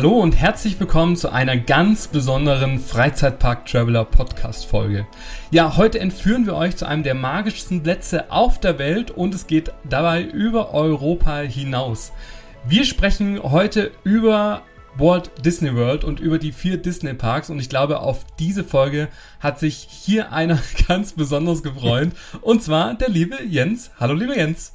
Hallo und herzlich willkommen zu einer ganz besonderen Freizeitpark Traveler Podcast Folge. Ja, heute entführen wir euch zu einem der magischsten Plätze auf der Welt und es geht dabei über Europa hinaus. Wir sprechen heute über Walt Disney World und über die vier Disney Parks und ich glaube, auf diese Folge hat sich hier einer ganz besonders gefreut und zwar der liebe Jens. Hallo, lieber Jens.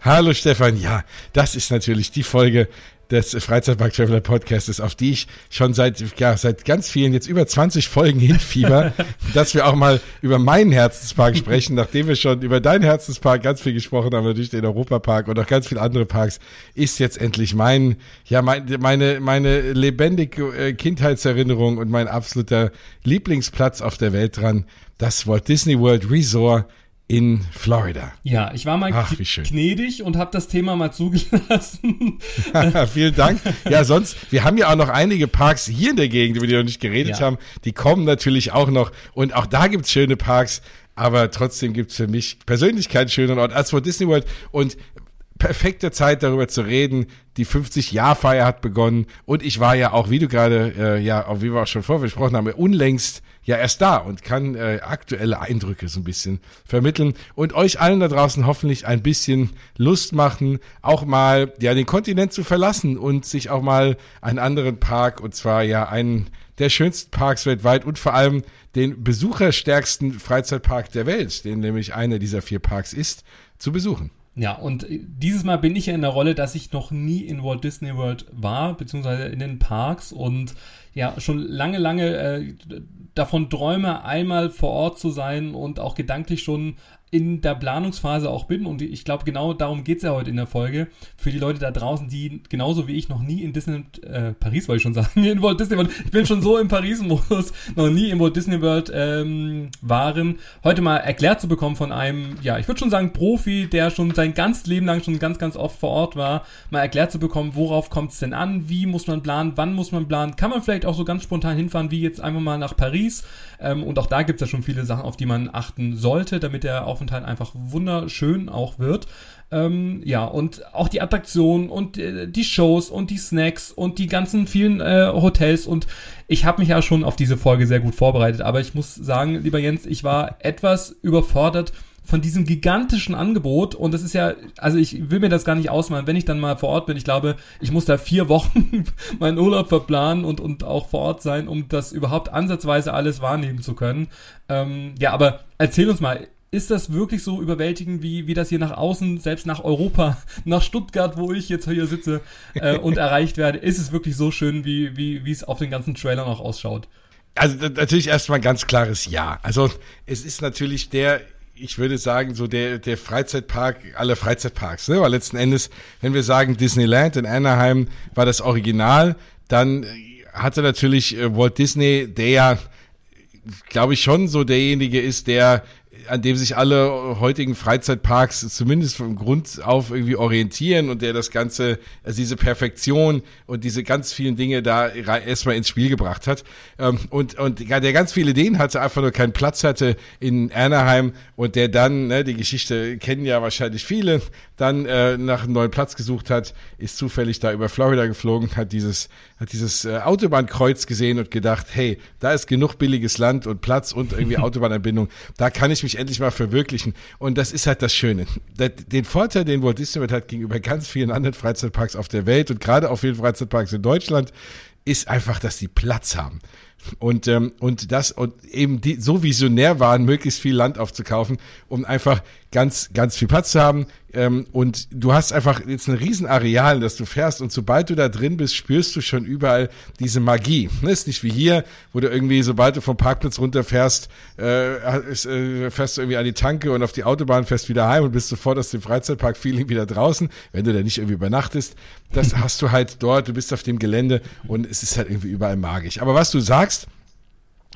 Hallo Stefan, ja, das ist natürlich die Folge, des Freizeitpark Traveler Podcasts, auf die ich schon seit, ja, seit ganz vielen, jetzt über 20 Folgen hinfieber, dass wir auch mal über meinen Herzenspark sprechen, nachdem wir schon über deinen Herzenspark ganz viel gesprochen haben, natürlich den Europapark und auch ganz viele andere Parks, ist jetzt endlich mein, ja, mein, meine, meine lebendige äh, Kindheitserinnerung und mein absoluter Lieblingsplatz auf der Welt dran, das Walt Disney World Resort in Florida. Ja, ich war mal Ach, gnädig und habe das Thema mal zugelassen. Vielen Dank. Ja, sonst, wir haben ja auch noch einige Parks hier in der Gegend, über die wir noch nicht geredet ja. haben. Die kommen natürlich auch noch. Und auch da gibt's schöne Parks. Aber trotzdem gibt's für mich persönlich keinen schöneren Ort als vor Disney World. Und perfekte Zeit darüber zu reden. Die 50-Jahr-Feier hat begonnen und ich war ja auch, wie du gerade, äh, ja, auch wie wir auch schon vorher besprochen haben, unlängst ja erst da und kann äh, aktuelle Eindrücke so ein bisschen vermitteln und euch allen da draußen hoffentlich ein bisschen Lust machen, auch mal ja den Kontinent zu verlassen und sich auch mal einen anderen Park und zwar ja einen der schönsten Parks weltweit und vor allem den besucherstärksten Freizeitpark der Welt, den nämlich einer dieser vier Parks ist, zu besuchen. Ja, und dieses Mal bin ich ja in der Rolle, dass ich noch nie in Walt Disney World war, beziehungsweise in den Parks. Und ja, schon lange, lange äh, davon träume, einmal vor Ort zu sein und auch gedanklich schon in der Planungsphase auch bin. Und ich glaube genau darum geht's ja heute in der Folge. Für die Leute da draußen, die genauso wie ich noch nie in Disney äh, Paris wollte ich schon sagen, in Walt Disney World, ich bin schon so im Paris-Modus, noch nie in Walt Disney World ähm, waren, heute mal erklärt zu bekommen von einem, ja, ich würde schon sagen Profi, der schon sein ganzes Leben lang schon ganz, ganz oft vor Ort war, mal erklärt zu bekommen, worauf kommt es denn an, wie muss man planen, wann muss man planen, kann man vielleicht auch so ganz spontan hinfahren, wie jetzt einfach mal nach Paris. Ähm, und auch da gibt's ja schon viele Sachen, auf die man achten sollte, damit der Aufenthalt einfach wunderschön auch wird. Ähm, ja, und auch die Attraktionen und äh, die Shows und die Snacks und die ganzen vielen äh, Hotels und ich habe mich ja schon auf diese Folge sehr gut vorbereitet, aber ich muss sagen, lieber Jens, ich war etwas überfordert von diesem gigantischen Angebot und das ist ja, also ich will mir das gar nicht ausmalen, wenn ich dann mal vor Ort bin, ich glaube, ich muss da vier Wochen meinen Urlaub verplanen und, und auch vor Ort sein, um das überhaupt ansatzweise alles wahrnehmen zu können. Ähm, ja, aber erzähl uns mal, ist das wirklich so überwältigend, wie, wie das hier nach außen, selbst nach Europa, nach Stuttgart, wo ich jetzt hier sitze äh, und erreicht werde, ist es wirklich so schön, wie, wie, wie es auf den ganzen Trailern auch ausschaut? Also natürlich erstmal ganz klares Ja. Also es ist natürlich der ich würde sagen, so der, der Freizeitpark aller Freizeitparks, ne? Weil letzten Endes, wenn wir sagen Disneyland in Anaheim war das Original, dann hatte natürlich äh, Walt Disney, der ja, glaube ich, schon so derjenige ist, der an dem sich alle heutigen Freizeitparks zumindest vom Grund auf irgendwie orientieren und der das Ganze, also diese Perfektion und diese ganz vielen Dinge da erstmal ins Spiel gebracht hat. Ähm, und, und der ganz viele Ideen hatte, einfach nur keinen Platz hatte in Anaheim und der dann, ne, die Geschichte kennen ja wahrscheinlich viele, dann äh, nach einem neuen Platz gesucht hat, ist zufällig da über Florida geflogen, hat dieses, hat dieses äh, Autobahnkreuz gesehen und gedacht, hey, da ist genug billiges Land und Platz und irgendwie Autobahnanbindung, da kann ich mich endlich mal verwirklichen. Und das ist halt das Schöne. Den Vorteil, den Walt Disney World hat gegenüber ganz vielen anderen Freizeitparks auf der Welt und gerade auf vielen Freizeitparks in Deutschland, ist einfach, dass die Platz haben und ähm, und das und eben die so visionär waren, möglichst viel Land aufzukaufen, um einfach ganz ganz viel Platz zu haben. Ähm, und du hast einfach jetzt ein Riesenareal, das du fährst und sobald du da drin bist, spürst du schon überall diese Magie. Das ist nicht wie hier, wo du irgendwie sobald du vom Parkplatz runterfährst, äh, ist, äh, fährst du irgendwie an die Tanke und auf die Autobahn fährst wieder heim und bist sofort aus dem Freizeitpark-Feeling wieder draußen, wenn du da nicht irgendwie übernachtest. Das hast du halt dort. Du bist auf dem Gelände und es ist halt irgendwie überall magisch. Aber was du sagst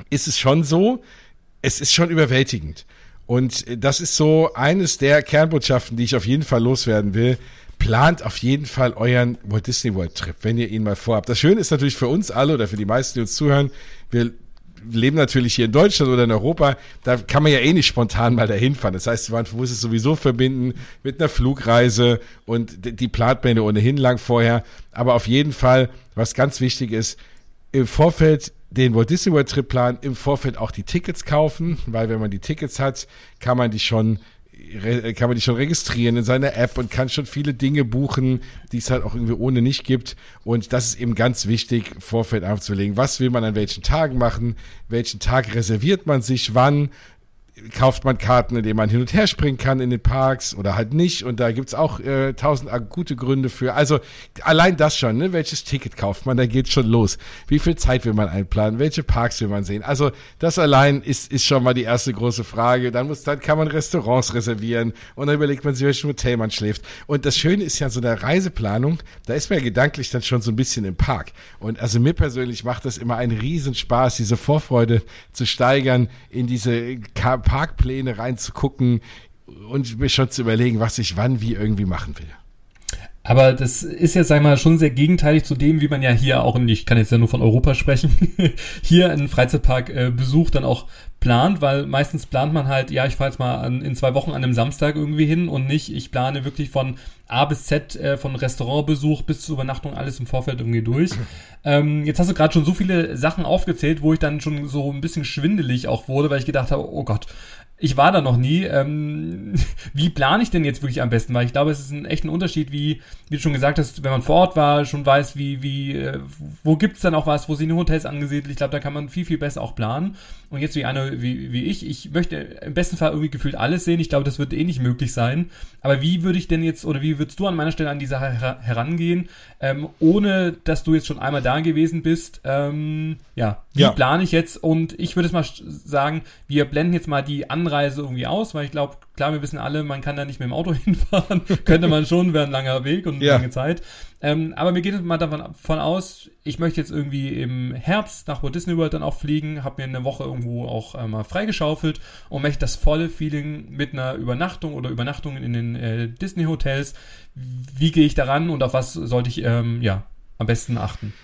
ist es schon so, es ist schon überwältigend. Und das ist so eines der Kernbotschaften, die ich auf jeden Fall loswerden will. Plant auf jeden Fall euren Walt Disney World Trip, wenn ihr ihn mal vorhabt. Das Schöne ist natürlich für uns alle oder für die meisten, die uns zuhören, wir leben natürlich hier in Deutschland oder in Europa, da kann man ja eh nicht spontan mal dahin fahren. Das heißt, man muss es sowieso verbinden mit einer Flugreise und die plant man ohnehin lang vorher. Aber auf jeden Fall, was ganz wichtig ist, im Vorfeld den Walt Disney World Trip planen, im Vorfeld auch die Tickets kaufen, weil wenn man die Tickets hat, kann man die schon kann man die schon registrieren in seiner App und kann schon viele Dinge buchen, die es halt auch irgendwie ohne nicht gibt. Und das ist eben ganz wichtig, Vorfeld aufzulegen. Was will man an welchen Tagen machen? Welchen Tag reserviert man sich? Wann? Kauft man Karten, indem man hin und her springen kann in den Parks oder halt nicht. Und da gibt's auch äh, tausend gute Gründe für. Also allein das schon, ne? welches Ticket kauft man, da geht's schon los. Wie viel Zeit will man einplanen? Welche Parks will man sehen? Also das allein ist, ist schon mal die erste große Frage. Dann muss, dann kann man Restaurants reservieren und dann überlegt man sich, welchem Hotel man schläft. Und das Schöne ist ja so der Reiseplanung, da ist man ja gedanklich dann schon so ein bisschen im Park. Und also mir persönlich macht das immer einen Riesenspaß, diese Vorfreude zu steigern in diese Parkpläne reinzugucken und mir schon zu überlegen, was ich wann wie irgendwie machen will. Aber das ist ja, sag ich mal, schon sehr gegenteilig zu dem, wie man ja hier auch, und ich kann jetzt ja nur von Europa sprechen, hier einen Freizeitpark-Besuch äh, dann auch plant, weil meistens plant man halt, ja, ich fahre jetzt mal an, in zwei Wochen an einem Samstag irgendwie hin und nicht, ich plane wirklich von A bis Z, äh, von Restaurantbesuch bis zur Übernachtung alles im Vorfeld irgendwie durch. Ähm, jetzt hast du gerade schon so viele Sachen aufgezählt, wo ich dann schon so ein bisschen schwindelig auch wurde, weil ich gedacht habe, oh Gott, ich war da noch nie. Ähm, wie plane ich denn jetzt wirklich am besten? Weil ich glaube, es ist ein echter Unterschied, wie, wie du schon gesagt hast, wenn man vor Ort war, schon weiß, wie, wie, äh, wo gibt's dann auch was, wo sind die Hotels angesiedelt. Ich glaube, da kann man viel, viel besser auch planen. Und jetzt wie einer wie, wie ich, ich möchte im besten Fall irgendwie gefühlt alles sehen. Ich glaube, das wird eh nicht möglich sein. Aber wie würde ich denn jetzt, oder wie würdest du an meiner Stelle an die Sache her herangehen, ähm, ohne dass du jetzt schon einmal da gewesen bist? Ähm, ja, wie ja. plane ich jetzt? Und ich würde es mal sagen, wir blenden jetzt mal die Anreise irgendwie aus, weil ich glaube, klar, wir wissen alle, man kann da nicht mit dem Auto hinfahren. Könnte man schon, wäre ein langer Weg und eine ja. lange Zeit. Ähm, aber mir geht es mal davon aus, ich möchte jetzt irgendwie im Herbst nach Walt Disney World dann auch fliegen, habe mir eine Woche irgendwo auch äh, mal freigeschaufelt und möchte das volle Feeling mit einer Übernachtung oder Übernachtungen in den äh, Disney Hotels. Wie gehe ich daran und auf was sollte ich ähm, ja am besten achten?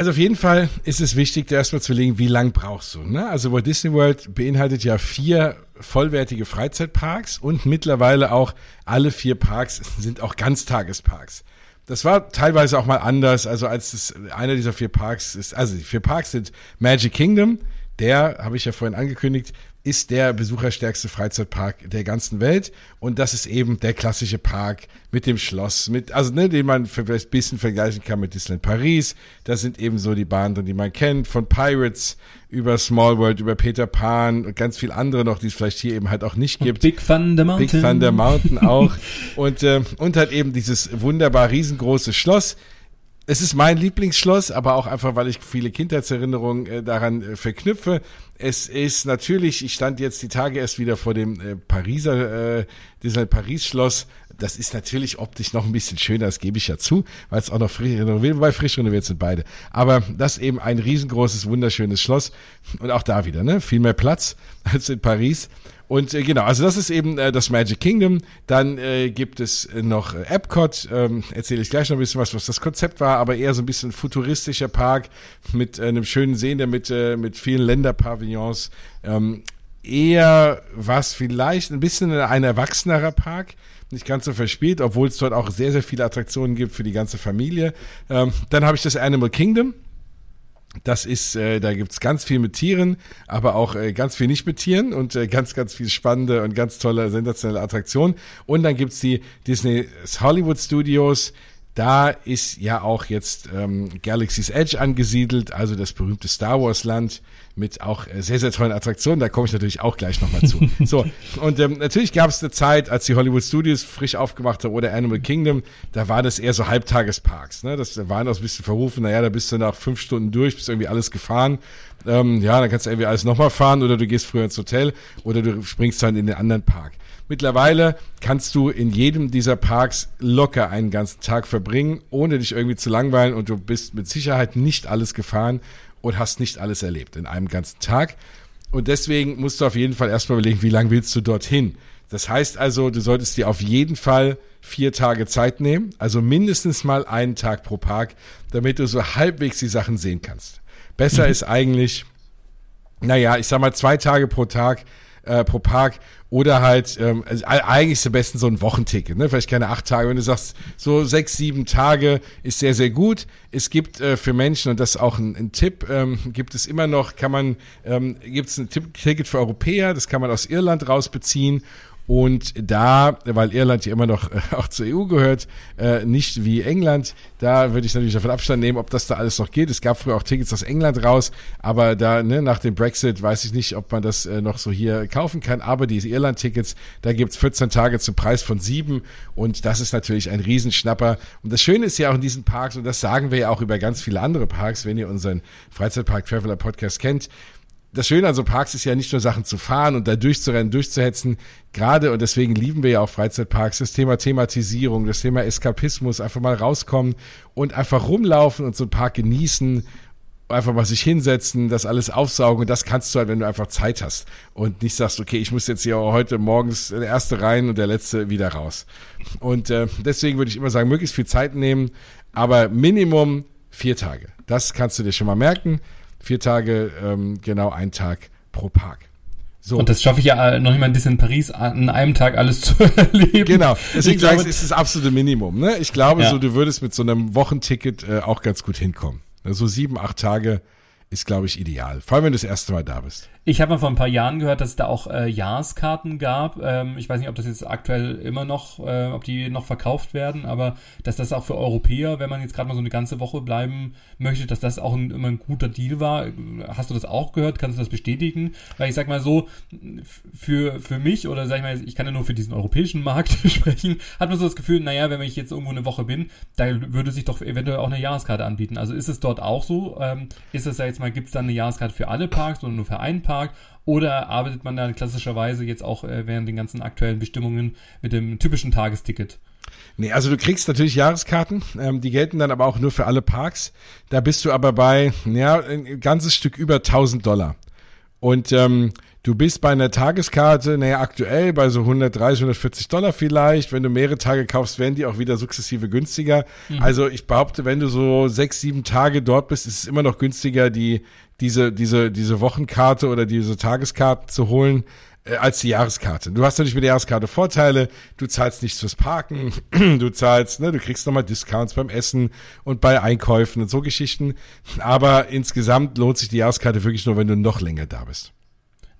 Also auf jeden Fall ist es wichtig, da erstmal zu legen, wie lang brauchst du. Ne? Also Walt Disney World beinhaltet ja vier vollwertige Freizeitparks und mittlerweile auch alle vier Parks sind auch Ganztagesparks. Das war teilweise auch mal anders. Also als es einer dieser vier Parks ist, also die vier Parks sind Magic Kingdom, der, habe ich ja vorhin angekündigt, ist der besucherstärkste Freizeitpark der ganzen Welt. Und das ist eben der klassische Park mit dem Schloss, mit, also, ne, den man für ein bisschen vergleichen kann mit Disneyland Paris. Das sind eben so die Bahnen drin, die man kennt, von Pirates über Small World, über Peter Pan und ganz viel andere noch, die es vielleicht hier eben halt auch nicht gibt. Und Big Thunder Mountain. Big Thunder Mountain auch. und, äh, und halt eben dieses wunderbar riesengroße Schloss es ist mein Lieblingsschloss, aber auch einfach, weil ich viele Kindheitserinnerungen äh, daran äh, verknüpfe. Es ist natürlich, ich stand jetzt die Tage erst wieder vor dem äh, Pariser, äh, Disneyland Paris Schloss. Das ist natürlich optisch noch ein bisschen schöner, das gebe ich ja zu, weil es auch noch frisch renoviert, wobei frisch renoviert sind beide. Aber das eben ein riesengroßes, wunderschönes Schloss. Und auch da wieder, ne? Viel mehr Platz als in Paris. Und äh, genau, also das ist eben äh, das Magic Kingdom. Dann äh, gibt es noch äh, Epcot. Ähm, Erzähle ich gleich noch ein bisschen was, was das Konzept war, aber eher so ein bisschen futuristischer Park mit äh, einem schönen See, der mit, äh, mit vielen Länderpavillons. Ähm, eher was vielleicht ein bisschen ein erwachsenerer Park nicht ganz so verspielt, obwohl es dort auch sehr, sehr viele Attraktionen gibt für die ganze Familie. Ähm, dann habe ich das Animal Kingdom. Das ist, äh, da gibt's ganz viel mit Tieren, aber auch äh, ganz viel nicht mit Tieren und äh, ganz, ganz viel spannende und ganz tolle, sensationelle Attraktionen. Und dann gibt's die Disney Hollywood Studios. Da ist ja auch jetzt ähm, Galaxy's Edge angesiedelt, also das berühmte Star Wars Land mit auch äh, sehr, sehr tollen Attraktionen. Da komme ich natürlich auch gleich nochmal zu. so, und ähm, natürlich gab es eine Zeit, als die Hollywood Studios frisch aufgemacht haben oder Animal Kingdom, da war das eher so Halbtagesparks. Ne? Das waren auch ein bisschen verrufen. Naja, da bist du nach fünf Stunden durch, bist irgendwie alles gefahren. Ähm, ja, dann kannst du irgendwie alles nochmal fahren oder du gehst früher ins Hotel oder du springst dann in den anderen Park. Mittlerweile kannst du in jedem dieser Parks locker einen ganzen Tag verbringen, ohne dich irgendwie zu langweilen und du bist mit Sicherheit nicht alles gefahren und hast nicht alles erlebt in einem ganzen Tag. Und deswegen musst du auf jeden Fall erstmal überlegen, wie lange willst du dorthin? Das heißt also, du solltest dir auf jeden Fall vier Tage Zeit nehmen, also mindestens mal einen Tag pro Park, damit du so halbwegs die Sachen sehen kannst. Besser mhm. ist eigentlich, naja, ich sag mal zwei Tage pro Tag äh, pro Park oder halt, ähm, also eigentlich am besten so ein Wochenticket, ne? Vielleicht keine acht Tage. Wenn du sagst, so sechs, sieben Tage ist sehr, sehr gut. Es gibt äh, für Menschen, und das ist auch ein, ein Tipp, ähm, gibt es immer noch, kann man, ähm, gibt es ein Ticket für Europäer, das kann man aus Irland rausbeziehen und da, weil Irland ja immer noch äh, auch zur EU gehört, äh, nicht wie England, da würde ich natürlich davon Abstand nehmen, ob das da alles noch geht. Es gab früher auch Tickets aus England raus, aber da ne, nach dem Brexit weiß ich nicht, ob man das äh, noch so hier kaufen kann. Aber diese Irland-Tickets, da gibt's 14 Tage zum Preis von sieben und das ist natürlich ein Riesenschnapper. Und das Schöne ist ja auch in diesen Parks, und das sagen wir ja auch über ganz viele andere Parks, wenn ihr unseren Freizeitpark Traveler Podcast kennt, das Schöne an so Parks ist ja nicht nur Sachen zu fahren und da durchzurennen, durchzuhetzen. Gerade, und deswegen lieben wir ja auch Freizeitparks, das Thema Thematisierung, das Thema Eskapismus, einfach mal rauskommen und einfach rumlaufen und so einen Park genießen, einfach mal sich hinsetzen, das alles aufsaugen und das kannst du halt, wenn du einfach Zeit hast und nicht sagst, okay, ich muss jetzt hier heute morgens der erste rein und der letzte wieder raus. Und äh, deswegen würde ich immer sagen, möglichst viel Zeit nehmen, aber Minimum vier Tage. Das kannst du dir schon mal merken vier Tage, ähm, genau ein Tag pro Park. So. Und das schaffe ich ja noch nicht mal ein bisschen in Paris an einem Tag alles zu erleben. Genau, deswegen sage ich, ist das absolute Minimum. Ne? Ich glaube, ja. so du würdest mit so einem Wochenticket äh, auch ganz gut hinkommen. So also sieben, acht Tage ist, glaube ich, ideal. Vor allem, wenn du das erste Mal da bist. Ich habe mal vor ein paar Jahren gehört, dass es da auch äh, Jahreskarten gab. Ähm, ich weiß nicht, ob das jetzt aktuell immer noch, äh, ob die noch verkauft werden, aber dass das auch für Europäer, wenn man jetzt gerade mal so eine ganze Woche bleiben möchte, dass das auch ein, immer ein guter Deal war. Hast du das auch gehört? Kannst du das bestätigen? Weil ich sag mal so, für, für mich oder sag ich mal, ich kann ja nur für diesen europäischen Markt sprechen, hat man so das Gefühl, naja, wenn ich jetzt irgendwo eine Woche bin, da würde sich doch eventuell auch eine Jahreskarte anbieten. Also ist es dort auch so? Ähm, ist es ja jetzt mal, gibt es dann eine Jahreskarte für alle Parks oder nur für einen Park? Oder arbeitet man dann klassischerweise jetzt auch äh, während den ganzen aktuellen Bestimmungen mit dem typischen Tagesticket? Nee, also du kriegst natürlich Jahreskarten, ähm, die gelten dann aber auch nur für alle Parks. Da bist du aber bei, ja, ein ganzes Stück über 1000 Dollar. Und ähm, du bist bei einer Tageskarte, naja, aktuell bei so 130, 140 Dollar vielleicht. Wenn du mehrere Tage kaufst, werden die auch wieder sukzessive günstiger. Mhm. Also ich behaupte, wenn du so sechs, sieben Tage dort bist, ist es immer noch günstiger, die, diese, diese, diese Wochenkarte oder diese Tageskarte zu holen, äh, als die Jahreskarte. Du hast natürlich mit der Jahreskarte Vorteile, du zahlst nichts fürs Parken, du zahlst, ne, du kriegst nochmal Discounts beim Essen und bei Einkäufen und so Geschichten. Aber insgesamt lohnt sich die Jahreskarte wirklich nur, wenn du noch länger da bist.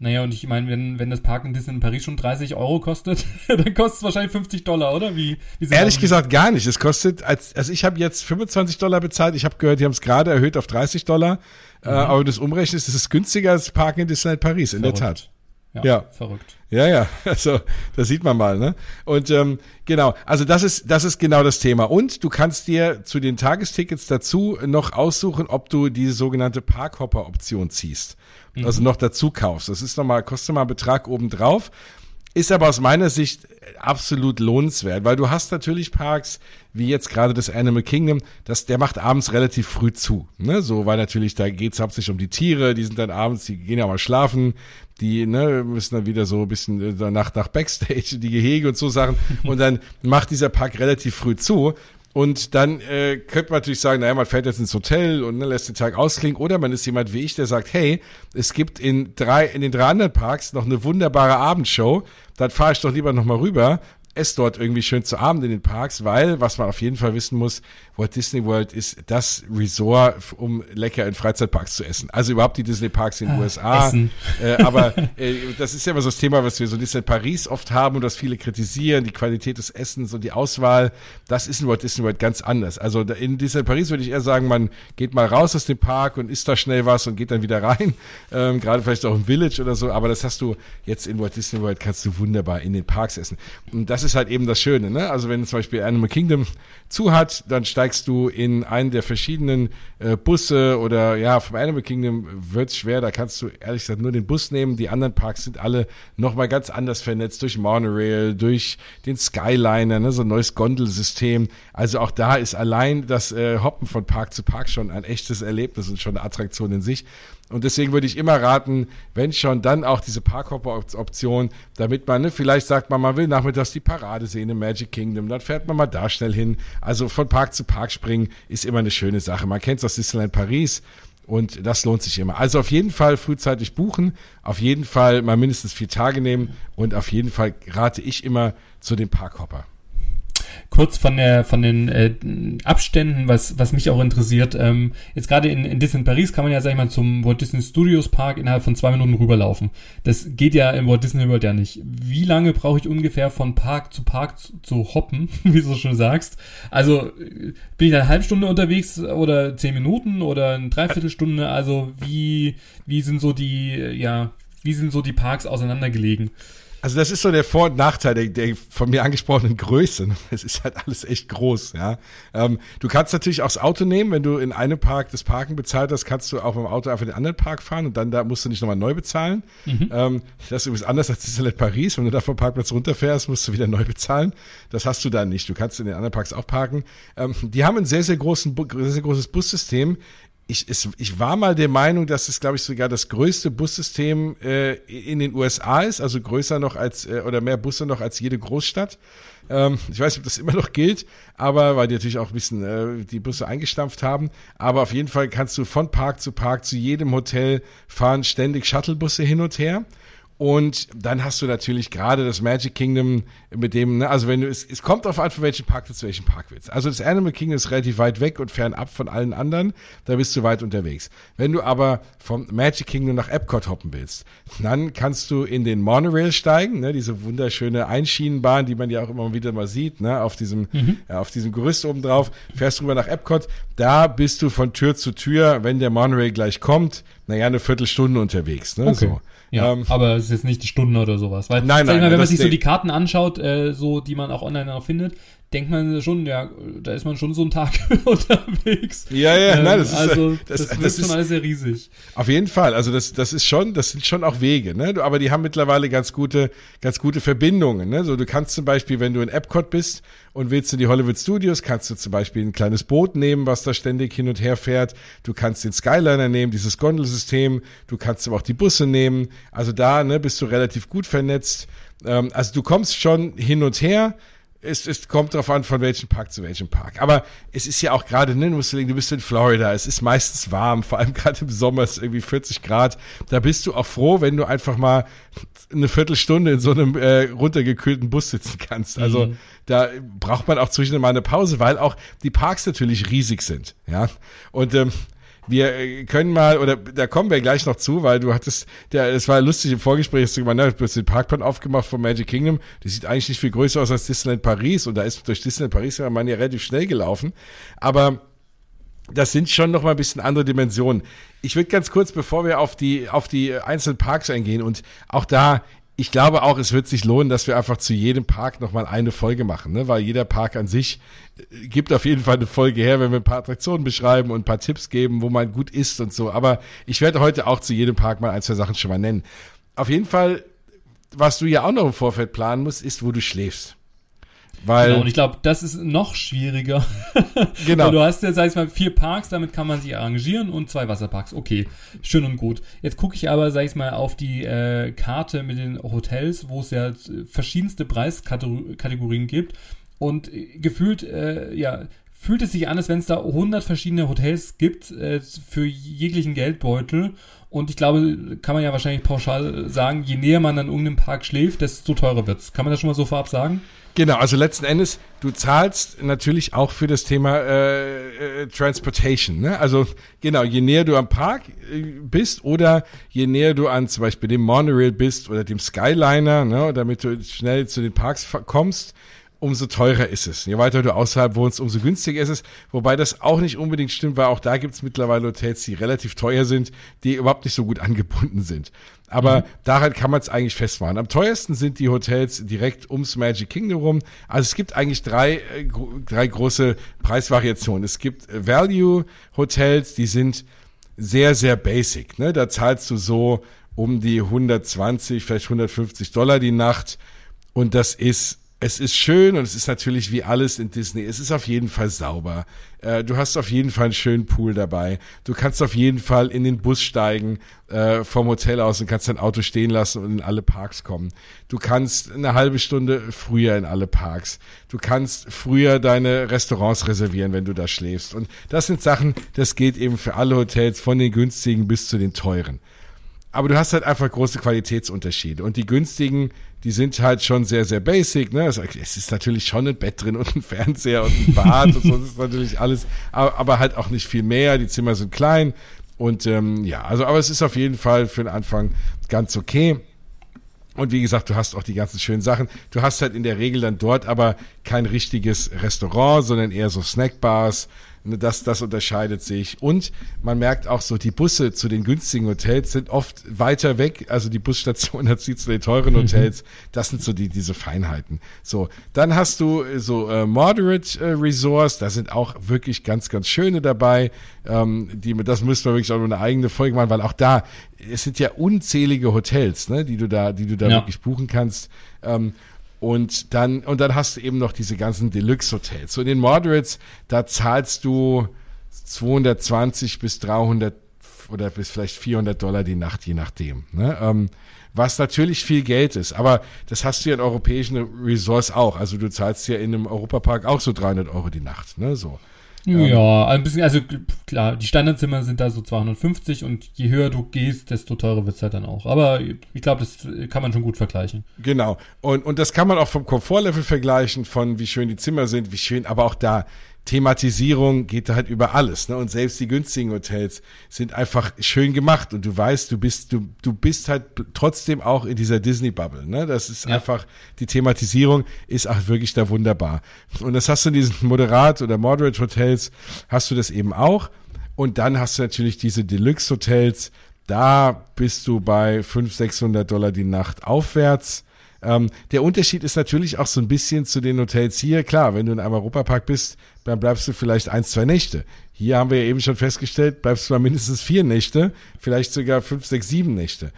Naja, und ich meine, wenn, wenn das Parken Disney in Paris schon 30 Euro kostet, dann kostet es wahrscheinlich 50 Dollar, oder? Wie, wie Ehrlich gesagt gar nicht. Es kostet, als, also ich habe jetzt 25 Dollar bezahlt. Ich habe gehört, die haben es gerade erhöht auf 30 Dollar. Äh, mhm. Äh, aber wenn du es umrechnest, ist günstiger als Parken in Disneyland Paris, in Verrückt. der Tat. Ja, ja, verrückt. Ja, ja, also das sieht man mal, ne? Und ähm, genau, also das ist das ist genau das Thema. Und du kannst dir zu den Tagestickets dazu noch aussuchen, ob du diese sogenannte Parkhopper-Option ziehst, mhm. also noch dazu kaufst. Das ist nochmal kostet mal einen Betrag obendrauf. Ist aber aus meiner Sicht absolut lohnenswert, weil du hast natürlich Parks, wie jetzt gerade das Animal Kingdom, das, der macht abends relativ früh zu. Ne? So, weil natürlich, da geht's hauptsächlich um die Tiere, die sind dann abends, die gehen ja mal schlafen, die ne, müssen dann wieder so ein bisschen äh, nach, nach Backstage, die Gehege und so Sachen. Und dann macht dieser Park relativ früh zu. Und dann äh, könnte man natürlich sagen, naja, man fährt jetzt ins Hotel und ne, lässt den Tag ausklingen. Oder man ist jemand wie ich, der sagt, hey, es gibt in drei, in den drei anderen Parks noch eine wunderbare Abendshow. Dann fahre ich doch lieber nochmal rüber es dort irgendwie schön zu Abend in den Parks, weil, was man auf jeden Fall wissen muss, Walt Disney World ist das Resort, um lecker in Freizeitparks zu essen. Also überhaupt die Disney Parks in den ah, USA. Äh, aber äh, das ist ja immer so das Thema, was wir so Disney Paris oft haben und was viele kritisieren, die Qualität des Essens und die Auswahl. Das ist in Walt Disney World ganz anders. Also in Disney Paris würde ich eher sagen, man geht mal raus aus dem Park und isst da schnell was und geht dann wieder rein. Ähm, Gerade vielleicht auch im Village oder so. Aber das hast du jetzt in Walt Disney World kannst du wunderbar in den Parks essen. Und das ist halt eben das Schöne. Ne? Also wenn zum Beispiel Animal Kingdom zu hat, dann steigst du in einen der verschiedenen äh, Busse oder ja, vom Animal Kingdom wird's schwer, da kannst du ehrlich gesagt nur den Bus nehmen. Die anderen Parks sind alle nochmal ganz anders vernetzt durch Monorail, durch den Skyliner, ne, so ein neues Gondelsystem. Also auch da ist allein das äh, Hoppen von Park zu Park schon ein echtes Erlebnis und schon eine Attraktion in sich. Und deswegen würde ich immer raten, wenn schon, dann auch diese Parkhopper-Option, damit man, ne, vielleicht sagt man, man will nachmittags die Parade sehen im Magic Kingdom, dann fährt man mal da schnell hin. Also von Park zu Park springen ist immer eine schöne Sache. Man kennt es aus Disneyland Paris. Und das lohnt sich immer. Also auf jeden Fall frühzeitig buchen, auf jeden Fall mal mindestens vier Tage nehmen und auf jeden Fall rate ich immer zu dem Parkhopper kurz von der von den äh, Abständen, was was mich auch interessiert. Ähm, jetzt gerade in, in Disney Paris kann man ja sag ich mal zum Walt Disney Studios Park innerhalb von zwei Minuten rüberlaufen. Das geht ja im Walt Disney World ja nicht. Wie lange brauche ich ungefähr von Park zu Park zu, zu hoppen, wie du schon sagst? Also bin ich eine halbe Stunde unterwegs oder zehn Minuten oder eine Dreiviertelstunde? Also wie wie sind so die ja wie sind so die Parks auseinandergelegen? Also das ist so der Vor- und Nachteil der, der von mir angesprochenen Größe. Es ist halt alles echt groß, ja. Ähm, du kannst natürlich auch das Auto nehmen, wenn du in einem Park das Parken bezahlt hast, kannst du auch mit dem Auto einfach in den anderen Park fahren und dann da musst du nicht nochmal neu bezahlen. Mhm. Ähm, das ist übrigens anders als Disneyland Paris. Wenn du da vom Parkplatz runterfährst, musst du wieder neu bezahlen. Das hast du da nicht. Du kannst in den anderen Parks auch parken. Ähm, die haben ein sehr, sehr, großen, sehr, sehr großes Bussystem ich, es, ich war mal der Meinung, dass es, glaube ich, sogar das größte Bussystem äh, in den USA ist, also größer noch als äh, oder mehr Busse noch als jede Großstadt. Ähm, ich weiß nicht, ob das immer noch gilt, aber weil die natürlich auch ein bisschen äh, die Busse eingestampft haben. Aber auf jeden Fall kannst du von Park zu Park zu jedem Hotel fahren ständig Shuttlebusse hin und her. Und dann hast du natürlich gerade das Magic Kingdom mit dem, ne, also wenn du, es, es kommt auf an, von welchem Park du zu welchem Park willst. Also das Animal Kingdom ist relativ weit weg und fernab von allen anderen, da bist du weit unterwegs. Wenn du aber vom Magic Kingdom nach Epcot hoppen willst, dann kannst du in den Monorail steigen, ne, diese wunderschöne Einschienenbahn, die man ja auch immer wieder mal sieht, ne, auf diesem, mhm. ja, auf diesem Gerüst oben drauf, fährst rüber nach Epcot, da bist du von Tür zu Tür, wenn der Monorail gleich kommt, naja, eine Viertelstunde unterwegs, ne, okay. so. Ja, ähm, aber es ist jetzt nicht die Stunde oder sowas. Weil, nein, nein, mal, wenn man sich so die Karten anschaut, äh, so die man auch online noch findet, denkt man schon, ja, da ist man schon so einen Tag unterwegs. Ja, ja, ähm, nein, das ist also das, das, das ist schon alles sehr riesig. Auf jeden Fall, also das das ist schon, das sind schon auch Wege, ne? Aber die haben mittlerweile ganz gute ganz gute Verbindungen, ne? So du kannst zum Beispiel, wenn du in Epcot bist und willst du die Hollywood Studios, kannst du zum Beispiel ein kleines Boot nehmen, was da ständig hin und her fährt. Du kannst den Skyliner nehmen, dieses Gondelsystem. Du kannst aber auch die Busse nehmen. Also da ne, bist du relativ gut vernetzt. Ähm, also du kommst schon hin und her es, es kommt darauf an, von welchem Park zu welchem Park. Aber es ist ja auch gerade, ne, du musst denken, du bist in Florida, es ist meistens warm, vor allem gerade im Sommer ist es irgendwie 40 Grad. Da bist du auch froh, wenn du einfach mal eine Viertelstunde in so einem äh, runtergekühlten Bus sitzen kannst. Also mhm. da braucht man auch zwischendurch mal eine Pause, weil auch die Parks natürlich riesig sind. Ja. Und ähm, wir äh, können mal, oder da kommen wir gleich noch zu, weil du hattest, der, es war lustig im Vorgespräch, hast du gemeint, du hast den Parkplan aufgemacht von Magic Kingdom. Das sieht eigentlich nicht viel größer aus als Disneyland Paris und da ist durch Disneyland Paris ja man ja relativ schnell gelaufen. Aber das sind schon noch mal ein bisschen andere Dimensionen. Ich würde ganz kurz, bevor wir auf die, auf die einzelnen Parks eingehen und auch da, ich glaube auch, es wird sich lohnen, dass wir einfach zu jedem Park nochmal eine Folge machen, ne? weil jeder Park an sich äh, gibt auf jeden Fall eine Folge her, wenn wir ein paar Attraktionen beschreiben und ein paar Tipps geben, wo man gut isst und so. Aber ich werde heute auch zu jedem Park mal ein, zwei Sachen schon mal nennen. Auf jeden Fall, was du ja auch noch im Vorfeld planen musst, ist, wo du schläfst. Weil genau, und ich glaube, das ist noch schwieriger. genau. Weil du hast ja, sag ich mal, vier Parks, damit kann man sich arrangieren und zwei Wasserparks. Okay, schön und gut. Jetzt gucke ich aber, sag ich mal, auf die äh, Karte mit den Hotels, wo es ja verschiedenste Preiskategorien gibt. Und gefühlt, äh, ja, fühlt es sich an, als wenn es da 100 verschiedene Hotels gibt äh, für jeglichen Geldbeutel. Und ich glaube, kann man ja wahrscheinlich pauschal sagen, je näher man an irgendeinem Park schläft, desto teurer wird's. Kann man das schon mal so vorab sagen? Genau, also letzten Endes, du zahlst natürlich auch für das Thema äh, äh, Transportation. Ne? Also genau, je näher du am Park äh, bist oder je näher du an zum Beispiel dem Monorail bist oder dem Skyliner, ne, damit du schnell zu den Parks kommst, umso teurer ist es. Je weiter du außerhalb wohnst, umso günstiger ist es. Wobei das auch nicht unbedingt stimmt, weil auch da gibt es mittlerweile Hotels, die relativ teuer sind, die überhaupt nicht so gut angebunden sind. Aber mhm. daran kann man es eigentlich festmachen. Am teuersten sind die Hotels direkt ums Magic Kingdom rum. Also es gibt eigentlich drei, äh, drei große Preisvariationen. Es gibt Value Hotels, die sind sehr, sehr basic. Ne? Da zahlst du so um die 120, vielleicht 150 Dollar die Nacht. Und das ist es ist schön und es ist natürlich wie alles in Disney. Es ist auf jeden Fall sauber. Äh, du hast auf jeden Fall einen schönen Pool dabei. Du kannst auf jeden Fall in den Bus steigen äh, vom Hotel aus und kannst dein Auto stehen lassen und in alle Parks kommen. Du kannst eine halbe Stunde früher in alle Parks. Du kannst früher deine Restaurants reservieren, wenn du da schläfst. Und das sind Sachen, das geht eben für alle Hotels, von den günstigen bis zu den teuren aber du hast halt einfach große Qualitätsunterschiede. Und die günstigen, die sind halt schon sehr, sehr basic. Ne? Es ist natürlich schon ein Bett drin und ein Fernseher und ein Bad und so. Das ist natürlich alles, aber, halt auch nicht viel mehr. Die Zimmer sind klein. Und ähm, ja, also, aber es ist auf jeden Fall für den Anfang ganz okay. Und wie gesagt, du hast auch die ganzen schönen Sachen. Du hast halt in der Regel dann dort aber kein richtiges Restaurant, sondern eher so Snackbars das, das unterscheidet sich. Und man merkt auch so, die Busse zu den günstigen Hotels sind oft weiter weg. Also die Busstation hat sie zu den teuren mhm. Hotels. Das sind so die, diese Feinheiten. So. Dann hast du äh, so äh, Moderate äh, Resorts. Da sind auch wirklich ganz, ganz schöne dabei. Ähm, die, das müsste man wirklich auch eine eigene Folge machen, weil auch da, es sind ja unzählige Hotels, ne, die du da, die du da ja. wirklich buchen kannst. Ähm, und dann, und dann hast du eben noch diese ganzen Deluxe-Hotels. So in den Moderates, da zahlst du 220 bis 300 oder bis vielleicht 400 Dollar die Nacht, je nachdem. Ne? Ähm, was natürlich viel Geld ist. Aber das hast du ja in europäischen Resorts auch. Also du zahlst ja in einem Europapark auch so 300 Euro die Nacht. Ne? So. Ja, ein bisschen, also klar, die Standardzimmer sind da so 250 und je höher du gehst, desto teurer wird's halt dann auch. Aber ich glaube, das kann man schon gut vergleichen. Genau. Und, und das kann man auch vom Komfortlevel vergleichen, von wie schön die Zimmer sind, wie schön, aber auch da, Thematisierung geht halt über alles, ne? Und selbst die günstigen Hotels sind einfach schön gemacht und du weißt, du bist, du, du bist halt trotzdem auch in dieser Disney-Bubble, ne? Das ist ja. einfach, die Thematisierung ist auch wirklich da wunderbar. Und das hast du in diesen Moderat- oder Moderate-Hotels, hast du das eben auch. Und dann hast du natürlich diese Deluxe-Hotels, da bist du bei 500, 600 Dollar die Nacht aufwärts. Ähm, der Unterschied ist natürlich auch so ein bisschen zu den Hotels hier. Klar, wenn du in einem Europapark bist, dann bleibst du vielleicht ein, zwei Nächte. Hier haben wir ja eben schon festgestellt, bleibst du mal mindestens vier Nächte, vielleicht sogar fünf, sechs, sieben Nächte.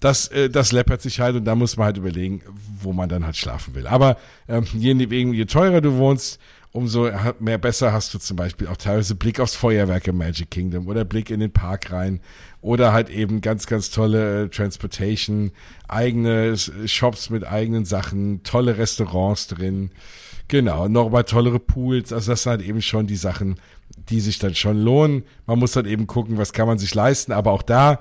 Das, äh, das läppert sich halt und da muss man halt überlegen, wo man dann halt schlafen will. Aber ähm, je, je teurer du wohnst, umso mehr besser hast du zum Beispiel auch teilweise Blick aufs Feuerwerk im Magic Kingdom oder Blick in den Park rein oder halt eben ganz, ganz tolle äh, Transportation, eigene Shops mit eigenen Sachen, tolle Restaurants drin. Genau, nochmal tollere Pools. Also das sind halt eben schon die Sachen, die sich dann schon lohnen. Man muss halt eben gucken, was kann man sich leisten. Aber auch da,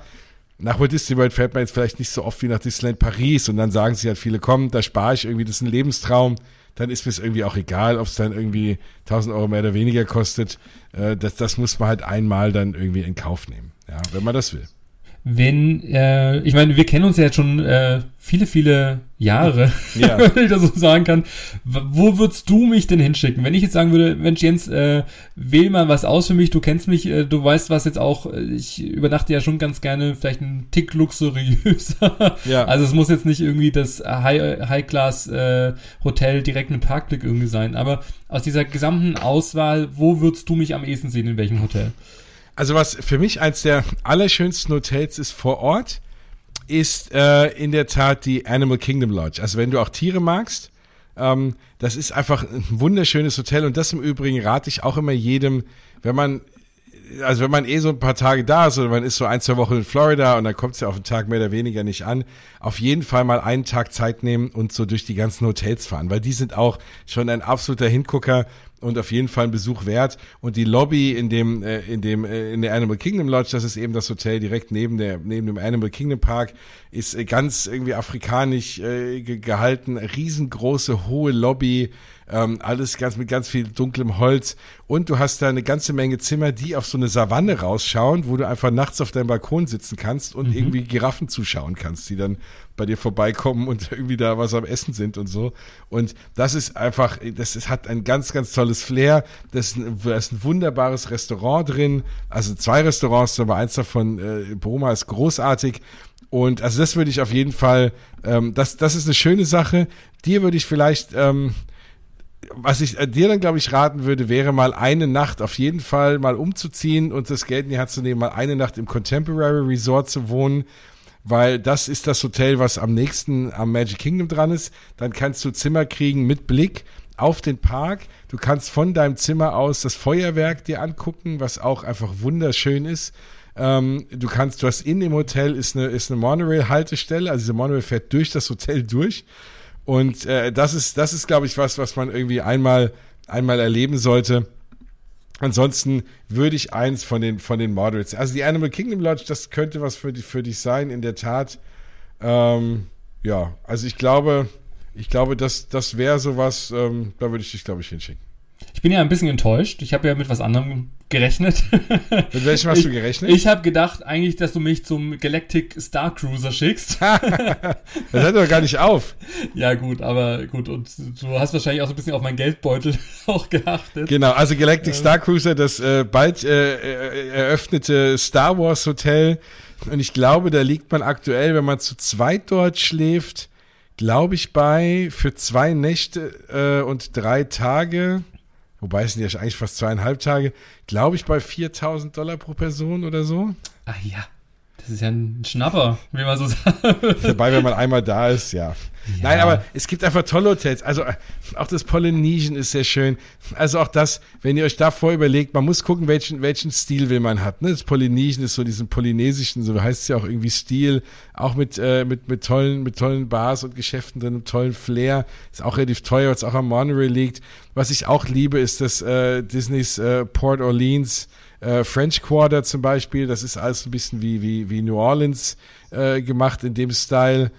nach Walt Disney World fährt man jetzt vielleicht nicht so oft wie nach Disneyland Paris und dann sagen sich halt viele, komm, da spare ich irgendwie, das ist ein Lebenstraum dann ist mir es irgendwie auch egal, ob es dann irgendwie 1000 Euro mehr oder weniger kostet. Äh, das, das muss man halt einmal dann irgendwie in Kauf nehmen, ja, wenn man das will wenn, äh, ich meine, wir kennen uns ja jetzt schon äh, viele, viele Jahre, ja. wenn ich das so sagen kann. Wo würdest du mich denn hinschicken? Wenn ich jetzt sagen würde, Mensch Jens, äh, wähl mal was aus für mich, du kennst mich, äh, du weißt was jetzt auch, äh, ich übernachte ja schon ganz gerne vielleicht ein Tick luxuriöser. Ja. Also es muss jetzt nicht irgendwie das High-Class äh, Hotel direkt mit Parkblick irgendwie sein, aber aus dieser gesamten Auswahl, wo würdest du mich am ehesten sehen, in welchem Hotel? Also was für mich eins der allerschönsten Hotels ist vor Ort, ist äh, in der Tat die Animal Kingdom Lodge. Also wenn du auch Tiere magst, ähm, das ist einfach ein wunderschönes Hotel und das im Übrigen rate ich auch immer jedem, wenn man also wenn man eh so ein paar Tage da ist oder man ist so ein, zwei Wochen in Florida und dann kommt es ja auf den Tag mehr oder weniger nicht an, auf jeden Fall mal einen Tag Zeit nehmen und so durch die ganzen Hotels fahren, weil die sind auch schon ein absoluter Hingucker und auf jeden Fall ein Besuch wert. Und die Lobby in dem, äh, in dem, äh, in der Animal Kingdom Lodge, das ist eben das Hotel direkt neben der, neben dem Animal Kingdom Park, ist äh, ganz irgendwie afrikanisch äh, gehalten, riesengroße, hohe Lobby, ähm, alles ganz mit ganz viel dunklem Holz. Und du hast da eine ganze Menge Zimmer, die auf so eine Savanne rausschauen, wo du einfach nachts auf deinem Balkon sitzen kannst und mhm. irgendwie Giraffen zuschauen kannst, die dann bei dir vorbeikommen und irgendwie da was am Essen sind und so. Und das ist einfach, das ist, hat ein ganz, ganz tolles Flair. Das ist, ein, ist ein wunderbares Restaurant drin. Also zwei Restaurants, aber eins davon, äh, Broma ist großartig. Und also das würde ich auf jeden Fall, ähm, das, das ist eine schöne Sache. Dir würde ich vielleicht, ähm, was ich äh, dir dann, glaube ich, raten würde, wäre mal eine Nacht auf jeden Fall mal umzuziehen und das Geld in die Hand zu nehmen, mal eine Nacht im Contemporary Resort zu wohnen weil das ist das Hotel, was am nächsten am Magic Kingdom dran ist. Dann kannst du Zimmer kriegen mit Blick auf den Park. Du kannst von deinem Zimmer aus das Feuerwerk dir angucken, was auch einfach wunderschön ist. Ähm, du kannst, du hast in dem Hotel ist eine, ist eine Monorail-Haltestelle, also diese Monorail fährt durch das Hotel durch. Und äh, das ist, das ist, glaube ich, was, was man irgendwie einmal, einmal erleben sollte. Ansonsten würde ich eins von den, von den Moderates, also die Animal Kingdom Lodge, das könnte was für, die, für dich sein, in der Tat. Ähm, ja, also ich glaube, ich glaube, das, das wäre sowas, ähm, da würde ich dich, glaube ich, hinschicken. Ich bin ja ein bisschen enttäuscht. Ich habe ja mit was anderem gerechnet. Mit welchem hast ich, du gerechnet? Ich habe gedacht eigentlich, dass du mich zum Galactic Star Cruiser schickst. das hört doch gar nicht auf. Ja gut, aber gut. Und du hast wahrscheinlich auch so ein bisschen auf meinen Geldbeutel auch geachtet. Genau, also Galactic ähm. Star Cruiser, das äh, bald äh, äh, eröffnete Star Wars Hotel. Und ich glaube, da liegt man aktuell, wenn man zu zweit dort schläft, glaube ich, bei für zwei Nächte äh, und drei Tage wobei es sind ja eigentlich fast zweieinhalb Tage, glaube ich, bei 4000 Dollar pro Person oder so. Ah ja, das ist ja ein Schnapper, wie man so sagt. Dabei, wenn man einmal da ist, ja. Ja. Nein, aber es gibt einfach tolle Hotels. Also auch das Polynesian ist sehr schön. Also auch das, wenn ihr euch davor überlegt, man muss gucken, welchen, welchen Stil will man hat. Ne? Das Polynesian ist so diesen polynesischen, so heißt es ja auch irgendwie Stil, auch mit, äh, mit, mit tollen, mit tollen Bars und Geschäften drin, mit tollen Flair. Ist auch relativ teuer, was auch am Monorail liegt. Was ich auch liebe, ist das äh, Disneys äh, Port Orleans äh, French Quarter zum Beispiel. Das ist alles ein bisschen wie, wie, wie New Orleans äh, gemacht in dem Style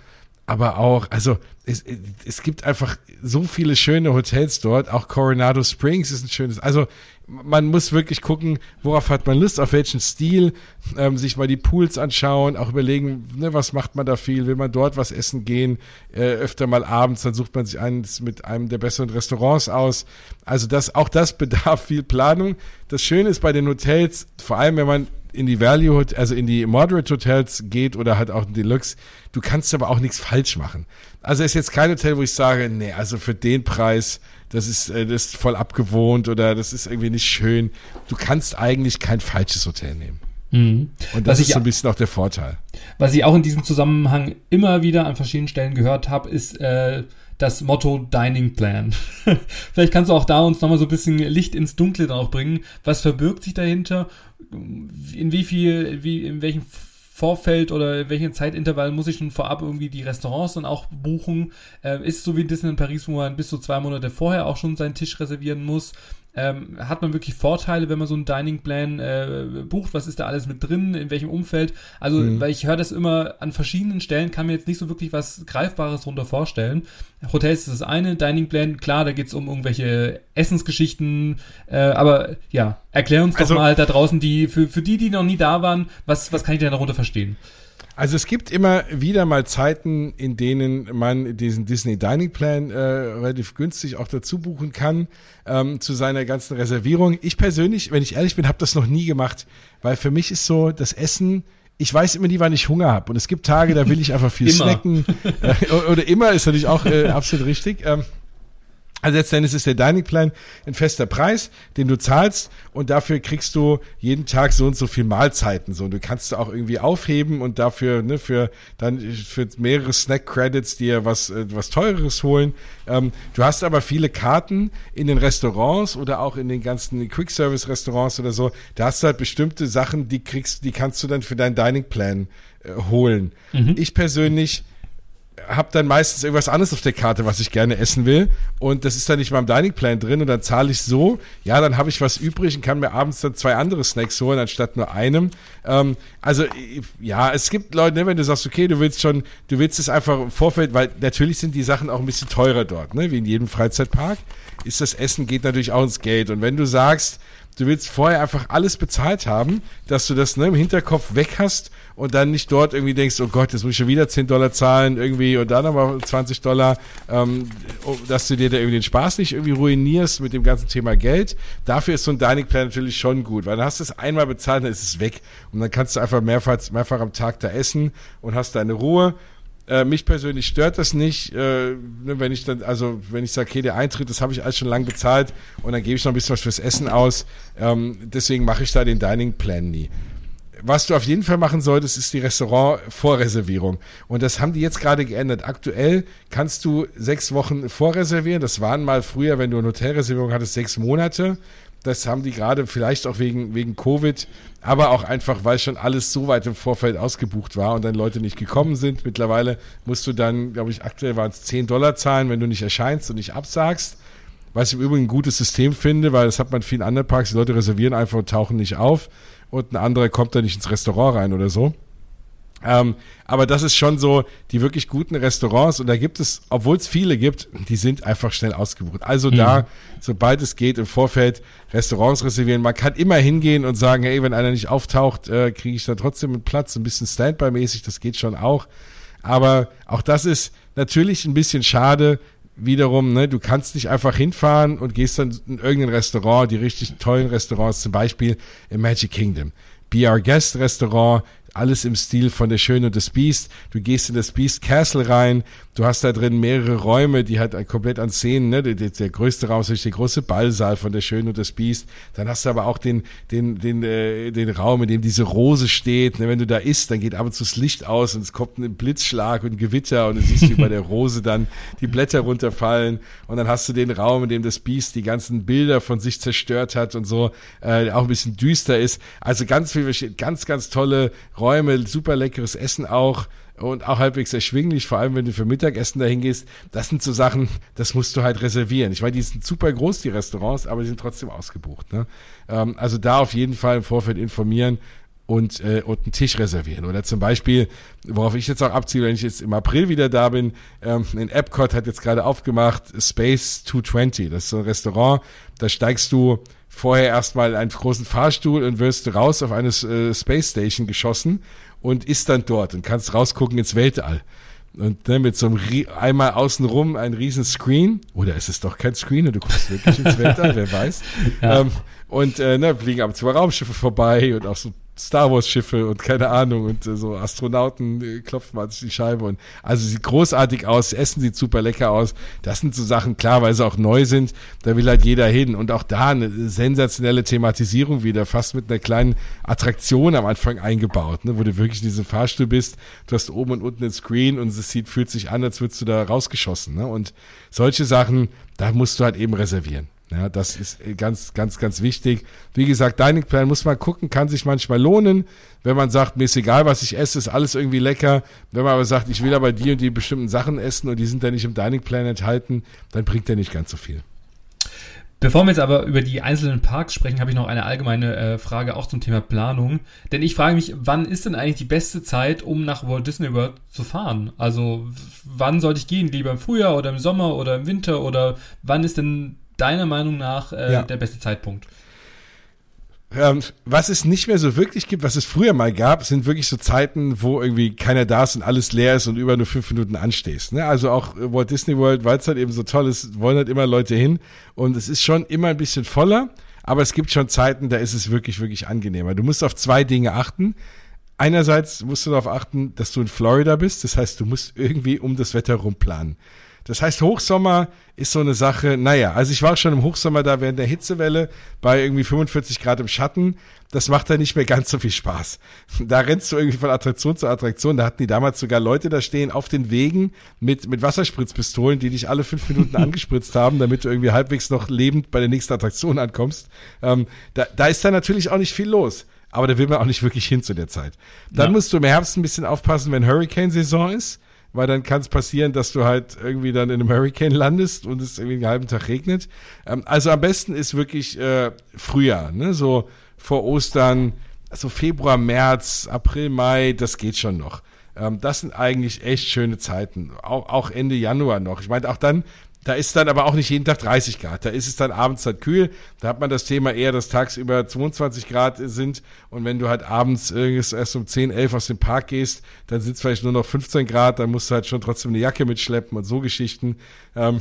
aber auch, also es, es gibt einfach so viele schöne Hotels dort. Auch Coronado Springs ist ein schönes. Also man muss wirklich gucken, worauf hat man Lust, auf welchen Stil, ähm, sich mal die Pools anschauen, auch überlegen, ne, was macht man da viel, will man dort was essen gehen, äh, öfter mal abends, dann sucht man sich eins mit einem der besseren Restaurants aus. Also das, auch das bedarf viel Planung. Das Schöne ist bei den Hotels, vor allem wenn man in die Value, also in die Moderate Hotels geht oder halt auch in Deluxe, du kannst aber auch nichts falsch machen. Also ist jetzt kein Hotel, wo ich sage, nee, also für den Preis, das ist, äh, das ist voll abgewohnt oder das ist irgendwie nicht schön. Du kannst eigentlich kein falsches Hotel nehmen. Mhm. Und das was ist so ein bisschen auch der Vorteil. Was ich auch in diesem Zusammenhang immer wieder an verschiedenen Stellen gehört habe, ist äh, das Motto Dining Plan. Vielleicht kannst du auch da uns nochmal so ein bisschen Licht ins Dunkle drauf bringen. Was verbirgt sich dahinter? In wie viel, wie, in welchem Vorfeld oder in welchem Zeitintervall muss ich schon vorab irgendwie die Restaurants dann auch buchen? Äh, ist so wie Disney in Paris, wo man bis zu zwei Monate vorher auch schon seinen Tisch reservieren muss? Ähm, hat man wirklich Vorteile, wenn man so einen Dining Plan äh, bucht? Was ist da alles mit drin? In welchem Umfeld? Also, mhm. weil ich höre das immer an verschiedenen Stellen, kann mir jetzt nicht so wirklich was Greifbares darunter vorstellen. Hotels ist das eine, Dining Plan, klar, da geht's um irgendwelche Essensgeschichten, äh, aber ja, erklär uns also, doch mal da draußen, die, für, für die, die noch nie da waren, was, was kann ich denn darunter verstehen? Also es gibt immer wieder mal Zeiten, in denen man diesen Disney Dining Plan äh, relativ günstig auch dazu buchen kann ähm, zu seiner ganzen Reservierung. Ich persönlich, wenn ich ehrlich bin, habe das noch nie gemacht, weil für mich ist so das Essen ich weiß immer nie, wann ich Hunger habe. Und es gibt Tage, da will ich einfach viel snacken. Äh, oder immer ist natürlich auch äh, absolut richtig. Ähm, also letztendlich ist der Dining Plan ein fester Preis, den du zahlst und dafür kriegst du jeden Tag so und so viel Mahlzeiten. So, und du kannst du auch irgendwie aufheben und dafür ne, für dann für mehrere Snack Credits dir was äh, was teureres holen. Ähm, du hast aber viele Karten in den Restaurants oder auch in den ganzen Quick Service Restaurants oder so. Da hast du halt bestimmte Sachen, die kriegst, die kannst du dann für deinen Dining Plan äh, holen. Mhm. Ich persönlich habe dann meistens irgendwas anderes auf der Karte, was ich gerne essen will. Und das ist dann nicht mal im Dining Plan drin. Und dann zahle ich so, ja, dann habe ich was übrig und kann mir abends dann zwei andere Snacks holen, anstatt nur einem. Ähm, also, ja, es gibt Leute, ne, wenn du sagst, okay, du willst schon, du willst es einfach im Vorfeld, weil natürlich sind die Sachen auch ein bisschen teurer dort, ne, wie in jedem Freizeitpark. Ist das Essen geht natürlich auch ins Geld. Und wenn du sagst, du willst vorher einfach alles bezahlt haben, dass du das ne, im Hinterkopf weg hast und dann nicht dort irgendwie denkst, oh Gott, jetzt muss ich schon wieder 10 Dollar zahlen irgendwie und dann aber 20 Dollar, ähm, oh, dass du dir da irgendwie den Spaß nicht irgendwie ruinierst mit dem ganzen Thema Geld. Dafür ist so ein Dining Plan natürlich schon gut, weil dann hast du es einmal bezahlt, dann ist es weg und dann kannst du einfach mehrfach, mehrfach am Tag da essen und hast deine Ruhe äh, mich persönlich stört das nicht, äh, ne, wenn ich dann, also wenn ich sage, okay, der Eintritt, das habe ich alles schon lang bezahlt und dann gebe ich noch ein bisschen was fürs Essen aus. Ähm, deswegen mache ich da den Dining Plan nie. was du auf jeden Fall machen solltest, ist die Restaurant-Vorreservierung. Und das haben die jetzt gerade geändert. Aktuell kannst du sechs Wochen vorreservieren. Das waren mal früher, wenn du eine Hotelreservierung hattest, sechs Monate. Das haben die gerade vielleicht auch wegen, wegen Covid, aber auch einfach, weil schon alles so weit im Vorfeld ausgebucht war und dann Leute nicht gekommen sind. Mittlerweile musst du dann, glaube ich, aktuell waren es 10 Dollar zahlen, wenn du nicht erscheinst und nicht absagst. Was ich im Übrigen ein gutes System finde, weil das hat man in vielen anderen Parks. Die Leute reservieren einfach und tauchen nicht auf und ein anderer kommt da nicht ins Restaurant rein oder so. Ähm, aber das ist schon so, die wirklich guten Restaurants, und da gibt es, obwohl es viele gibt, die sind einfach schnell ausgebucht. Also mhm. da, sobald es geht, im Vorfeld Restaurants reservieren. Man kann immer hingehen und sagen, hey, wenn einer nicht auftaucht, äh, kriege ich da trotzdem einen Platz, ein bisschen Standby-mäßig, das geht schon auch. Aber auch das ist natürlich ein bisschen schade, wiederum, ne, du kannst nicht einfach hinfahren und gehst dann in irgendein Restaurant, die richtig tollen Restaurants, zum Beispiel im Magic Kingdom. Be Our Guest Restaurant, alles im Stil von Der Schöne und das Biest. Du gehst in das Beast Castle rein, du hast da drin mehrere Räume, die halt komplett an Szenen, ne? Der, der größte Raum ist der große Ballsaal von Der Schöne und das Biest. Dann hast du aber auch den, den, den, äh, den Raum, in dem diese Rose steht. Ne? Wenn du da isst, dann geht ab und zu das Licht aus und es kommt ein Blitzschlag und ein Gewitter und du siehst, wie bei der Rose dann die Blätter runterfallen. Und dann hast du den Raum, in dem das Biest die ganzen Bilder von sich zerstört hat und so, äh, auch ein bisschen düster ist. Also ganz viel, ganz, ganz tolle Räume, super leckeres Essen auch und auch halbwegs erschwinglich, vor allem wenn du für Mittagessen dahin gehst. Das sind so Sachen, das musst du halt reservieren. Ich meine, die sind super groß, die Restaurants, aber die sind trotzdem ausgebucht. Ne? Ähm, also da auf jeden Fall im Vorfeld informieren und, äh, und einen Tisch reservieren. Oder zum Beispiel, worauf ich jetzt auch abziehe, wenn ich jetzt im April wieder da bin, ähm, in Epcot hat jetzt gerade aufgemacht Space 220. Das ist so ein Restaurant, da steigst du vorher erstmal in einen großen Fahrstuhl und wirst raus auf eine äh, Space Station geschossen und ist dann dort und kannst rausgucken ins Weltall. Und ne, mit so einem einmal außenrum ein riesen Screen, oder ist es doch kein Screen und du guckst wirklich ins Weltall, wer weiß. Ja. Ähm, und äh, ne, fliegen ab und zu Raumschiffe vorbei und auch so Star Wars Schiffe und keine Ahnung und äh, so Astronauten äh, klopfen mal die Scheibe und also sieht großartig aus, Essen sieht super lecker aus. Das sind so Sachen, klar, weil sie auch neu sind, da will halt jeder hin und auch da eine sensationelle Thematisierung wieder, fast mit einer kleinen Attraktion am Anfang eingebaut, ne, wo du wirklich in diesem Fahrstuhl bist, du hast oben und unten den Screen und es sieht, fühlt sich an, als würdest du da rausgeschossen, ne? Und solche Sachen, da musst du halt eben reservieren. Ja, das ist ganz, ganz, ganz wichtig. Wie gesagt, Dining Plan muss man gucken, kann sich manchmal lohnen. Wenn man sagt, mir ist egal, was ich esse, ist alles irgendwie lecker. Wenn man aber sagt, ich will aber die und die bestimmten Sachen essen und die sind da nicht im Dining Plan enthalten, dann bringt der nicht ganz so viel. Bevor wir jetzt aber über die einzelnen Parks sprechen, habe ich noch eine allgemeine äh, Frage auch zum Thema Planung. Denn ich frage mich, wann ist denn eigentlich die beste Zeit, um nach Walt Disney World zu fahren? Also wann sollte ich gehen? Lieber im Frühjahr oder im Sommer oder im Winter? Oder wann ist denn deiner Meinung nach äh, ja. der beste Zeitpunkt? Ähm, was es nicht mehr so wirklich gibt, was es früher mal gab, sind wirklich so Zeiten, wo irgendwie keiner da ist und alles leer ist und über nur fünf Minuten anstehst. Ne? Also auch Walt Disney World, weil es halt eben so toll ist, wollen halt immer Leute hin und es ist schon immer ein bisschen voller, aber es gibt schon Zeiten, da ist es wirklich, wirklich angenehmer. Du musst auf zwei Dinge achten. Einerseits musst du darauf achten, dass du in Florida bist, das heißt, du musst irgendwie um das Wetter rum planen. Das heißt, Hochsommer ist so eine Sache, naja, also ich war schon im Hochsommer da während der Hitzewelle bei irgendwie 45 Grad im Schatten. Das macht dann nicht mehr ganz so viel Spaß. Da rennst du irgendwie von Attraktion zu Attraktion. Da hatten die damals sogar Leute da stehen auf den Wegen mit, mit Wasserspritzpistolen, die dich alle fünf Minuten angespritzt haben, damit du irgendwie halbwegs noch lebend bei der nächsten Attraktion ankommst. Ähm, da, da ist dann natürlich auch nicht viel los aber da will man auch nicht wirklich hin zu der Zeit. Dann ja. musst du im Herbst ein bisschen aufpassen, wenn Hurricane-Saison ist weil dann kann es passieren, dass du halt irgendwie dann in einem Hurricane landest und es irgendwie einen halben Tag regnet. Ähm, also am besten ist wirklich äh, Frühjahr, ne? so vor Ostern, also Februar, März, April, Mai, das geht schon noch. Ähm, das sind eigentlich echt schöne Zeiten. Auch, auch Ende Januar noch. Ich meine, auch dann da ist dann aber auch nicht jeden Tag 30 Grad. Da ist es dann abends halt kühl. Da hat man das Thema eher, dass tagsüber 22 Grad sind. Und wenn du halt abends erst um 10, 11 aus dem Park gehst, dann sind es vielleicht nur noch 15 Grad. Dann musst du halt schon trotzdem eine Jacke mitschleppen und so Geschichten. Ähm,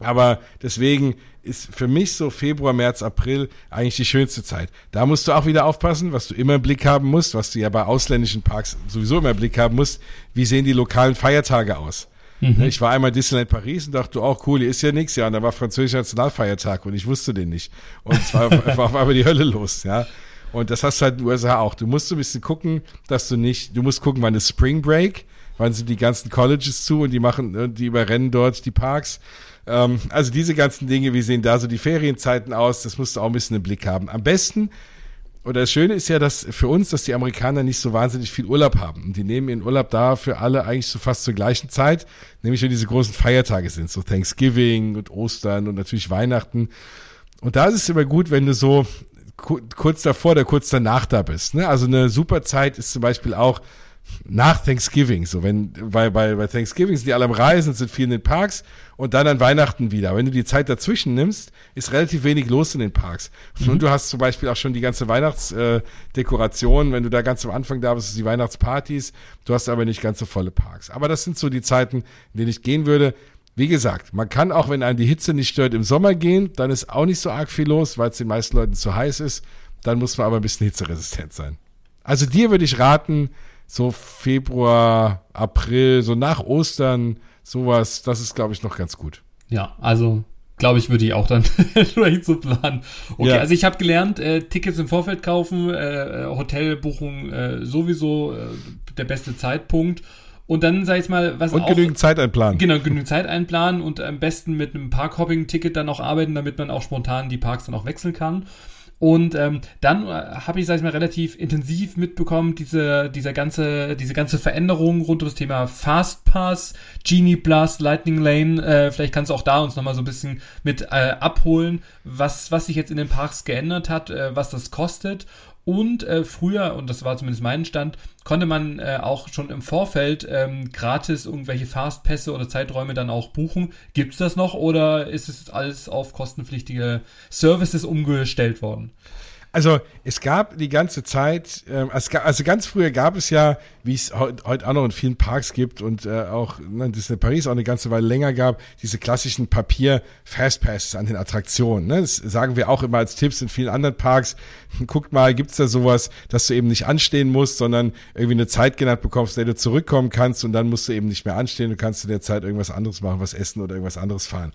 aber deswegen ist für mich so Februar, März, April eigentlich die schönste Zeit. Da musst du auch wieder aufpassen, was du immer im Blick haben musst, was du ja bei ausländischen Parks sowieso immer im Blick haben musst. Wie sehen die lokalen Feiertage aus? Mhm. Ich war einmal in Disneyland Paris und dachte, oh cool, hier ist ja nichts. Ja, und da war französischer Nationalfeiertag und ich wusste den nicht. Und es war, war auf einmal die Hölle los, ja. Und das hast du halt in den USA auch. Du musst so ein bisschen gucken, dass du nicht, du musst gucken, wann ist Spring Break, wann sind die ganzen Colleges zu und die machen, die überrennen dort die Parks. Ähm, also diese ganzen Dinge, wie sehen da so die Ferienzeiten aus, das musst du auch ein bisschen im Blick haben. Am besten, oder das Schöne ist ja, dass für uns, dass die Amerikaner nicht so wahnsinnig viel Urlaub haben. Und die nehmen ihren Urlaub da für alle eigentlich so fast zur gleichen Zeit, nämlich wenn diese großen Feiertage sind, so Thanksgiving und Ostern und natürlich Weihnachten. Und da ist es immer gut, wenn du so kurz davor oder kurz danach da bist. Ne? Also eine super Zeit ist zum Beispiel auch nach Thanksgiving, so wenn, weil bei, bei Thanksgiving sind die alle am Reisen, sind viel in den Parks und dann an Weihnachten wieder. Wenn du die Zeit dazwischen nimmst, ist relativ wenig los in den Parks. Mhm. Und du hast zum Beispiel auch schon die ganze Weihnachtsdekoration, äh, wenn du da ganz am Anfang da bist, die Weihnachtspartys, du hast aber nicht ganz so volle Parks. Aber das sind so die Zeiten, in denen ich gehen würde. Wie gesagt, man kann auch, wenn einen die Hitze nicht stört, im Sommer gehen, dann ist auch nicht so arg viel los, weil es den meisten Leuten zu heiß ist. Dann muss man aber ein bisschen hitzeresistent sein. Also dir würde ich raten, so Februar, April, so nach Ostern, sowas, das ist, glaube ich, noch ganz gut. Ja, also glaube ich, würde ich auch dann vielleicht so planen. Okay, ja. also ich habe gelernt, äh, Tickets im Vorfeld kaufen, äh, Hotelbuchung äh, sowieso äh, der beste Zeitpunkt. Und dann sag ich mal, was Und auch, genügend Zeit einplanen. Genau, genügend Zeit einplanen und am besten mit einem Parkhopping-Ticket dann auch arbeiten, damit man auch spontan die Parks dann auch wechseln kann. Und ähm, dann äh, habe ich, sag ich mal, relativ intensiv mitbekommen, diese, diese, ganze, diese ganze Veränderung rund um das Thema Fastpass, Genie Plus, Lightning Lane. Äh, vielleicht kannst du auch da uns nochmal so ein bisschen mit äh, abholen, was, was sich jetzt in den Parks geändert hat, äh, was das kostet und äh, früher, und das war zumindest mein Stand, konnte man äh, auch schon im Vorfeld ähm, gratis irgendwelche Fastpässe oder Zeiträume dann auch buchen. Gibt es das noch oder ist es alles auf kostenpflichtige Services umgestellt worden? Also es gab die ganze Zeit, äh, also ganz früher gab es ja, wie es heute heut auch noch in vielen Parks gibt und äh, auch ne, in Paris auch eine ganze Weile länger gab, diese klassischen Papier-Fastpasses an den Attraktionen. Ne? Das sagen wir auch immer als Tipps in vielen anderen Parks. Guckt mal, gibt's da sowas, dass du eben nicht anstehen musst, sondern irgendwie eine Zeit genannt bekommst, in der du zurückkommen kannst und dann musst du eben nicht mehr anstehen. Du kannst in der Zeit irgendwas anderes machen, was essen oder irgendwas anderes fahren.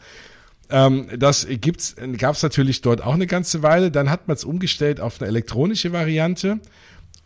Ähm, das gibt's, gab's natürlich dort auch eine ganze Weile. Dann hat man es umgestellt auf eine elektronische Variante.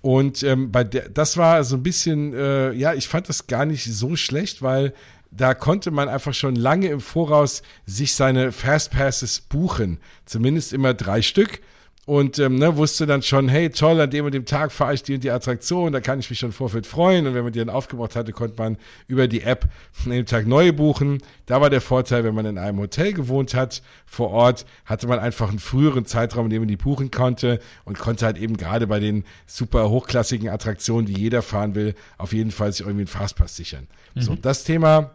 Und ähm, bei der, das war so ein bisschen, äh, ja, ich fand das gar nicht so schlecht, weil da konnte man einfach schon lange im Voraus sich seine Fastpasses buchen. Zumindest immer drei Stück und ähm, ne, wusste dann schon, hey, toll, an dem und dem Tag fahre ich die und die Attraktion, da kann ich mich schon Vorfeld freuen. Und wenn man die dann aufgebraucht hatte, konnte man über die App an dem Tag neue buchen. Da war der Vorteil, wenn man in einem Hotel gewohnt hat, vor Ort, hatte man einfach einen früheren Zeitraum, in dem man die buchen konnte und konnte halt eben gerade bei den super hochklassigen Attraktionen, die jeder fahren will, auf jeden Fall sich irgendwie einen Fastpass sichern. Mhm. So, das Thema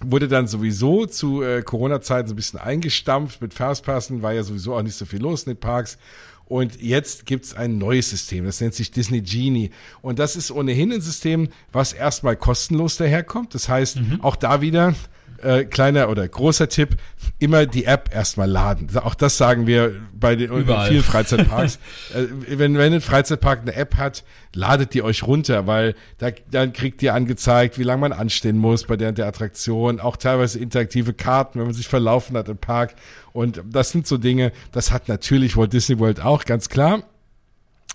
wurde dann sowieso zu äh, Corona-Zeiten so ein bisschen eingestampft mit Fastpassen, war ja sowieso auch nicht so viel los in den Parks. Und jetzt gibt's ein neues System, das nennt sich Disney Genie. Und das ist ohnehin ein System, was erstmal kostenlos daherkommt. Das heißt, mhm. auch da wieder äh, kleiner oder großer Tipp, immer die App erstmal laden. Auch das sagen wir bei den Überall. vielen Freizeitparks. äh, wenn, wenn ein Freizeitpark eine App hat, ladet die euch runter, weil da, dann kriegt ihr angezeigt, wie lange man anstehen muss bei der, der Attraktion, auch teilweise interaktive Karten, wenn man sich verlaufen hat im Park. Und das sind so Dinge, das hat natürlich Walt Disney World auch, ganz klar.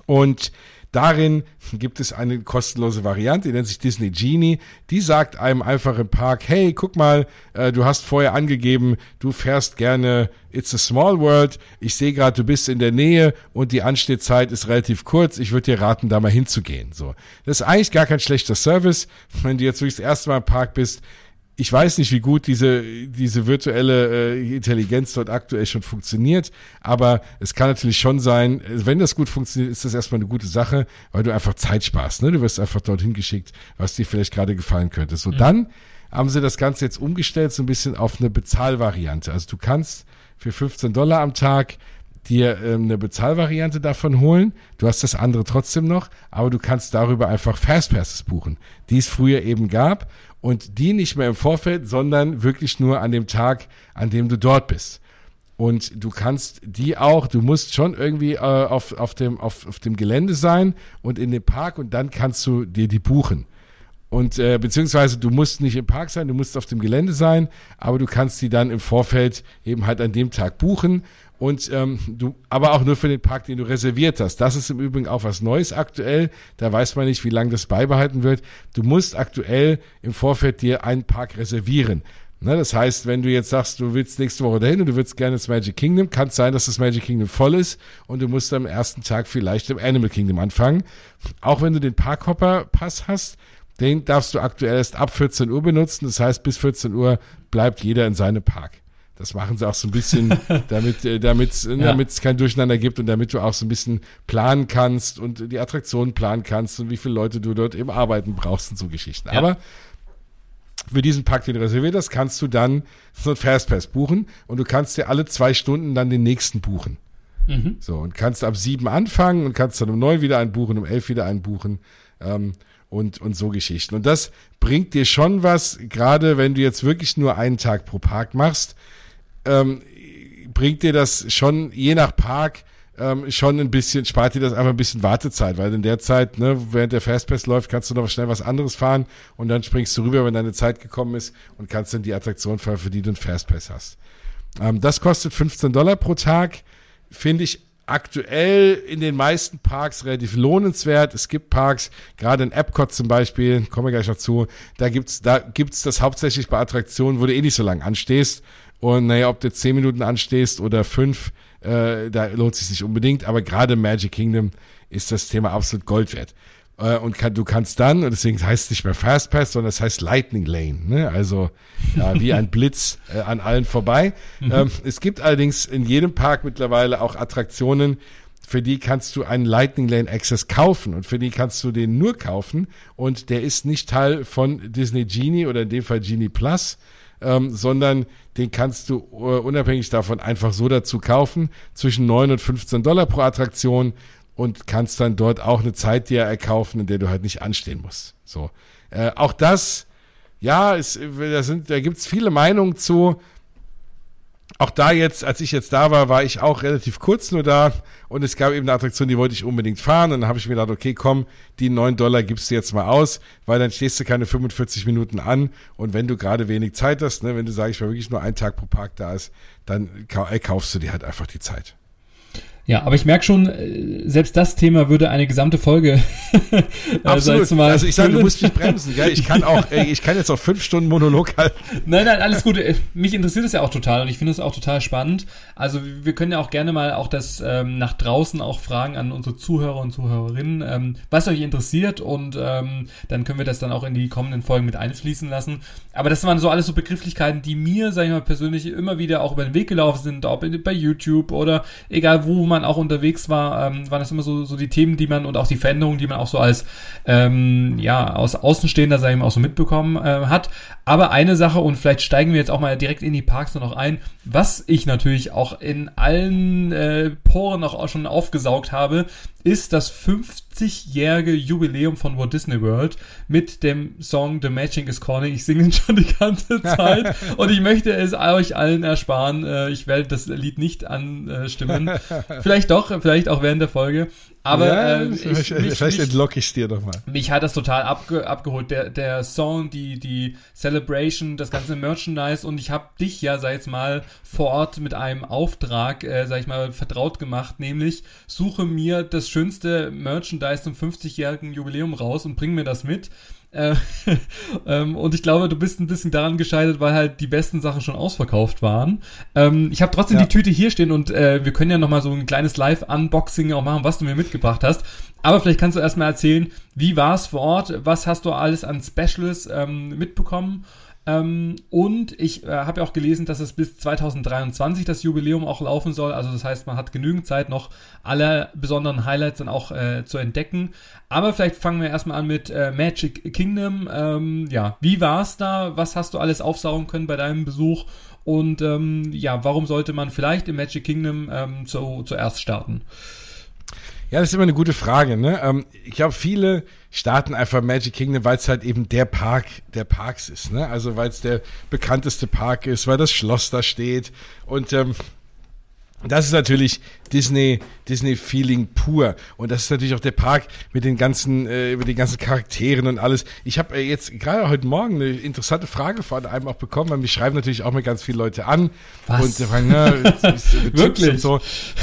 Und Darin gibt es eine kostenlose Variante, die nennt sich Disney Genie. Die sagt einem einfach im Park, hey, guck mal, äh, du hast vorher angegeben, du fährst gerne It's a Small World. Ich sehe gerade, du bist in der Nähe und die Anstehzeit ist relativ kurz. Ich würde dir raten, da mal hinzugehen. So, das ist eigentlich gar kein schlechter Service. Wenn du jetzt wirklich das erste Mal im Park bist, ich weiß nicht, wie gut diese, diese virtuelle äh, Intelligenz dort aktuell schon funktioniert, aber es kann natürlich schon sein, wenn das gut funktioniert, ist das erstmal eine gute Sache, weil du einfach Zeit sparst. Ne? Du wirst einfach dorthin geschickt, was dir vielleicht gerade gefallen könnte. So, mhm. dann haben sie das Ganze jetzt umgestellt, so ein bisschen auf eine Bezahlvariante. Also du kannst für 15 Dollar am Tag dir ähm, eine Bezahlvariante davon holen. Du hast das andere trotzdem noch, aber du kannst darüber einfach Fastpasses buchen, die es früher eben gab und die nicht mehr im Vorfeld, sondern wirklich nur an dem Tag, an dem du dort bist. Und du kannst die auch, du musst schon irgendwie äh, auf, auf, dem, auf, auf dem Gelände sein und in dem Park und dann kannst du dir die buchen. Und äh, beziehungsweise du musst nicht im Park sein, du musst auf dem Gelände sein, aber du kannst die dann im Vorfeld eben halt an dem Tag buchen und ähm, du, aber auch nur für den Park, den du reserviert hast. Das ist im Übrigen auch was Neues aktuell. Da weiß man nicht, wie lange das beibehalten wird. Du musst aktuell im Vorfeld dir einen Park reservieren. Ne, das heißt, wenn du jetzt sagst, du willst nächste Woche dahin und du willst gerne ins Magic Kingdom, kann es sein, dass das Magic Kingdom voll ist und du musst am ersten Tag vielleicht im Animal Kingdom anfangen. Auch wenn du den Parkhopper-Pass hast, den darfst du aktuell erst ab 14 Uhr benutzen. Das heißt, bis 14 Uhr bleibt jeder in seinem Park. Das machen sie auch so ein bisschen, damit äh, damit ja. damit es kein Durcheinander gibt und damit du auch so ein bisschen planen kannst und die Attraktionen planen kannst und wie viele Leute du dort eben arbeiten brauchst und so Geschichten. Ja. Aber für diesen Park, den du reserviert hast, kannst du dann so ein Fastpass buchen und du kannst dir alle zwei Stunden dann den nächsten buchen. Mhm. So, und kannst ab sieben anfangen und kannst dann um neun wieder einbuchen, um elf wieder einbuchen. Ähm, und, und so Geschichten. Und das bringt dir schon was, gerade wenn du jetzt wirklich nur einen Tag pro Park machst, ähm, bringt dir das schon je nach Park ähm, schon ein bisschen, spart dir das einfach ein bisschen Wartezeit, weil in der Zeit, ne, während der Fastpass läuft, kannst du noch schnell was anderes fahren und dann springst du rüber, wenn deine Zeit gekommen ist und kannst dann die Attraktion fahren, für die du einen Fastpass hast. Ähm, das kostet 15 Dollar pro Tag, finde ich aktuell in den meisten Parks relativ lohnenswert. Es gibt Parks, gerade in Epcot zum Beispiel, kommen wir gleich noch zu, da gibt's, da gibt's das hauptsächlich bei Attraktionen, wo du eh nicht so lange anstehst. Und naja, ob du jetzt zehn Minuten anstehst oder fünf, äh, da lohnt es sich nicht unbedingt. Aber gerade Magic Kingdom ist das Thema absolut Gold wert. Äh, und kann, du kannst dann, und deswegen heißt es nicht mehr Fastpass, sondern es heißt Lightning Lane. Ne? Also ja, wie ein Blitz äh, an allen vorbei. Mhm. Ähm, es gibt allerdings in jedem Park mittlerweile auch Attraktionen, für die kannst du einen Lightning Lane Access kaufen und für die kannst du den nur kaufen und der ist nicht Teil von Disney Genie oder in dem Fall Genie Plus, ähm, sondern den kannst du uh, unabhängig davon einfach so dazu kaufen, zwischen 9 und 15 Dollar pro Attraktion und kannst dann dort auch eine Zeit dir erkaufen, in der du halt nicht anstehen musst. So, äh, auch das, ja, ist, da sind, da gibt's viele Meinungen zu. Auch da jetzt, als ich jetzt da war, war ich auch relativ kurz nur da und es gab eben eine Attraktion, die wollte ich unbedingt fahren und dann habe ich mir gedacht, okay, komm, die 9 Dollar gibst du jetzt mal aus, weil dann stehst du keine 45 Minuten an und wenn du gerade wenig Zeit hast, ne, wenn du sag ich mal wirklich nur einen Tag pro Park da ist, dann kaufst du dir halt einfach die Zeit. Ja, aber ich merke schon, äh, selbst das Thema würde eine gesamte Folge. äh, Absolut. Mal also ich sage, du musst mich bremsen. Gell? Ich kann auch, ich kann jetzt auch fünf Stunden Monolog halten. Nein, nein, alles gut. Äh, mich interessiert es ja auch total und ich finde es auch total spannend. Also wir können ja auch gerne mal auch das ähm, nach draußen auch fragen an unsere Zuhörer und Zuhörerinnen, ähm, was euch interessiert und ähm, dann können wir das dann auch in die kommenden Folgen mit einfließen lassen. Aber das waren so alles so Begrifflichkeiten, die mir, sag ich mal, persönlich immer wieder auch über den Weg gelaufen sind, ob bei YouTube oder egal wo man auch unterwegs war, ähm, waren das immer so, so die Themen, die man und auch die Veränderungen, die man auch so als ähm, ja aus Außenstehender, sag ich mal, auch so mitbekommen äh, hat. Aber eine Sache, und vielleicht steigen wir jetzt auch mal direkt in die Parks noch ein, was ich natürlich auch in allen äh, Poren auch schon aufgesaugt habe, ist das 50-jährige Jubiläum von Walt Disney World mit dem Song The Magic is Calling. Ich singe ihn schon die ganze Zeit und ich möchte es euch allen ersparen. Äh, ich werde das Lied nicht anstimmen. Vielleicht doch, vielleicht auch während der Folge. Aber ja, äh, ich, mich, vielleicht entlocke ich es dir nochmal. Mich hat das total abge abgeholt. Der, der Song, die, die Celebration, das ganze Merchandise und ich habe dich ja, sag ich mal, vor Ort mit einem Auftrag, äh, sag ich mal, vertraut gemacht, nämlich suche mir das schönste Merchandise zum 50-jährigen Jubiläum raus und bring mir das mit. Äh, ähm, und ich glaube, du bist ein bisschen daran gescheitert, weil halt die besten Sachen schon ausverkauft waren. Ähm, ich habe trotzdem ja. die Tüte hier stehen und äh, wir können ja nochmal so ein kleines Live-Unboxing auch machen, was du mir mitgebracht hast. Aber vielleicht kannst du erstmal erzählen, wie war es vor Ort? Was hast du alles an Specials ähm, mitbekommen? Ähm, und ich äh, habe ja auch gelesen, dass es bis 2023 das Jubiläum auch laufen soll. Also das heißt, man hat genügend Zeit, noch alle besonderen Highlights dann auch äh, zu entdecken. Aber vielleicht fangen wir erstmal an mit äh, Magic Kingdom. Ähm, ja, wie war es da? Was hast du alles aufsaugen können bei deinem Besuch? Und ähm, ja, warum sollte man vielleicht im Magic Kingdom ähm, zu, zuerst starten? Ja, das ist immer eine gute Frage. Ne? Ähm, ich glaube, viele starten einfach Magic Kingdom, weil es halt eben der Park der Parks ist. Ne? Also weil es der bekannteste Park ist, weil das Schloss da steht. Und ähm, das ist natürlich Disney, Disney Feeling pur. Und das ist natürlich auch der Park mit den ganzen, äh, mit den ganzen Charakteren und alles. Ich habe äh, jetzt gerade heute Morgen eine interessante Frage von einem auch bekommen, weil mich schreiben natürlich auch mal ganz viele Leute an. Was? Und fragen, ne, ist, ist, Wirklich? und so.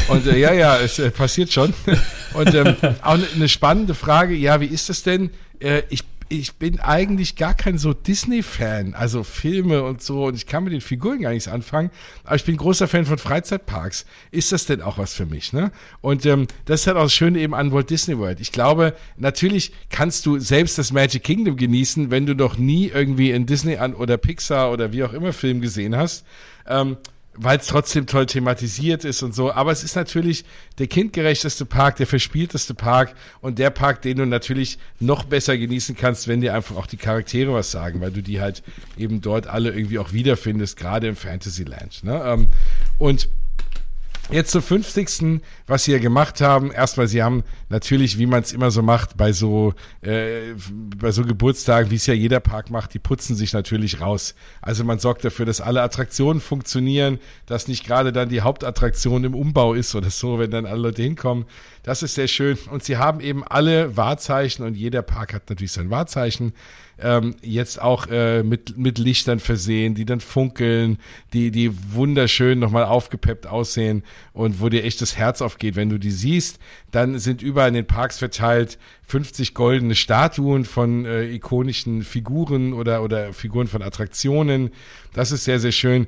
Und äh, ja, ja, es äh, passiert schon. Und ähm, auch eine ne spannende Frage, ja, wie ist das denn? Äh, ich ich bin eigentlich gar kein so Disney-Fan, also Filme und so, und ich kann mit den Figuren gar nichts anfangen, aber ich bin großer Fan von Freizeitparks. Ist das denn auch was für mich, ne? Und ähm, das ist halt auch das Schöne eben an Walt Disney World. Ich glaube, natürlich kannst du selbst das Magic Kingdom genießen, wenn du noch nie irgendwie in Disney an oder Pixar oder wie auch immer Film gesehen hast. Ähm, weil es trotzdem toll thematisiert ist und so. Aber es ist natürlich der kindgerechteste Park, der verspielteste Park und der Park, den du natürlich noch besser genießen kannst, wenn dir einfach auch die Charaktere was sagen, weil du die halt eben dort alle irgendwie auch wiederfindest, gerade im Fantasyland. Ne? Ähm, und Jetzt zum 50. was sie ja gemacht haben. Erstmal, sie haben natürlich, wie man es immer so macht, bei so, äh, bei so Geburtstagen, wie es ja jeder Park macht, die putzen sich natürlich raus. Also man sorgt dafür, dass alle Attraktionen funktionieren, dass nicht gerade dann die Hauptattraktion im Umbau ist oder so, wenn dann alle Leute hinkommen. Das ist sehr schön. Und sie haben eben alle Wahrzeichen und jeder Park hat natürlich sein Wahrzeichen ähm, jetzt auch äh, mit, mit Lichtern versehen, die dann funkeln, die, die wunderschön nochmal aufgepeppt aussehen und wo dir echt das Herz aufgeht, wenn du die siehst. Dann sind überall in den Parks verteilt 50 goldene Statuen von äh, ikonischen Figuren oder, oder Figuren von Attraktionen. Das ist sehr, sehr schön.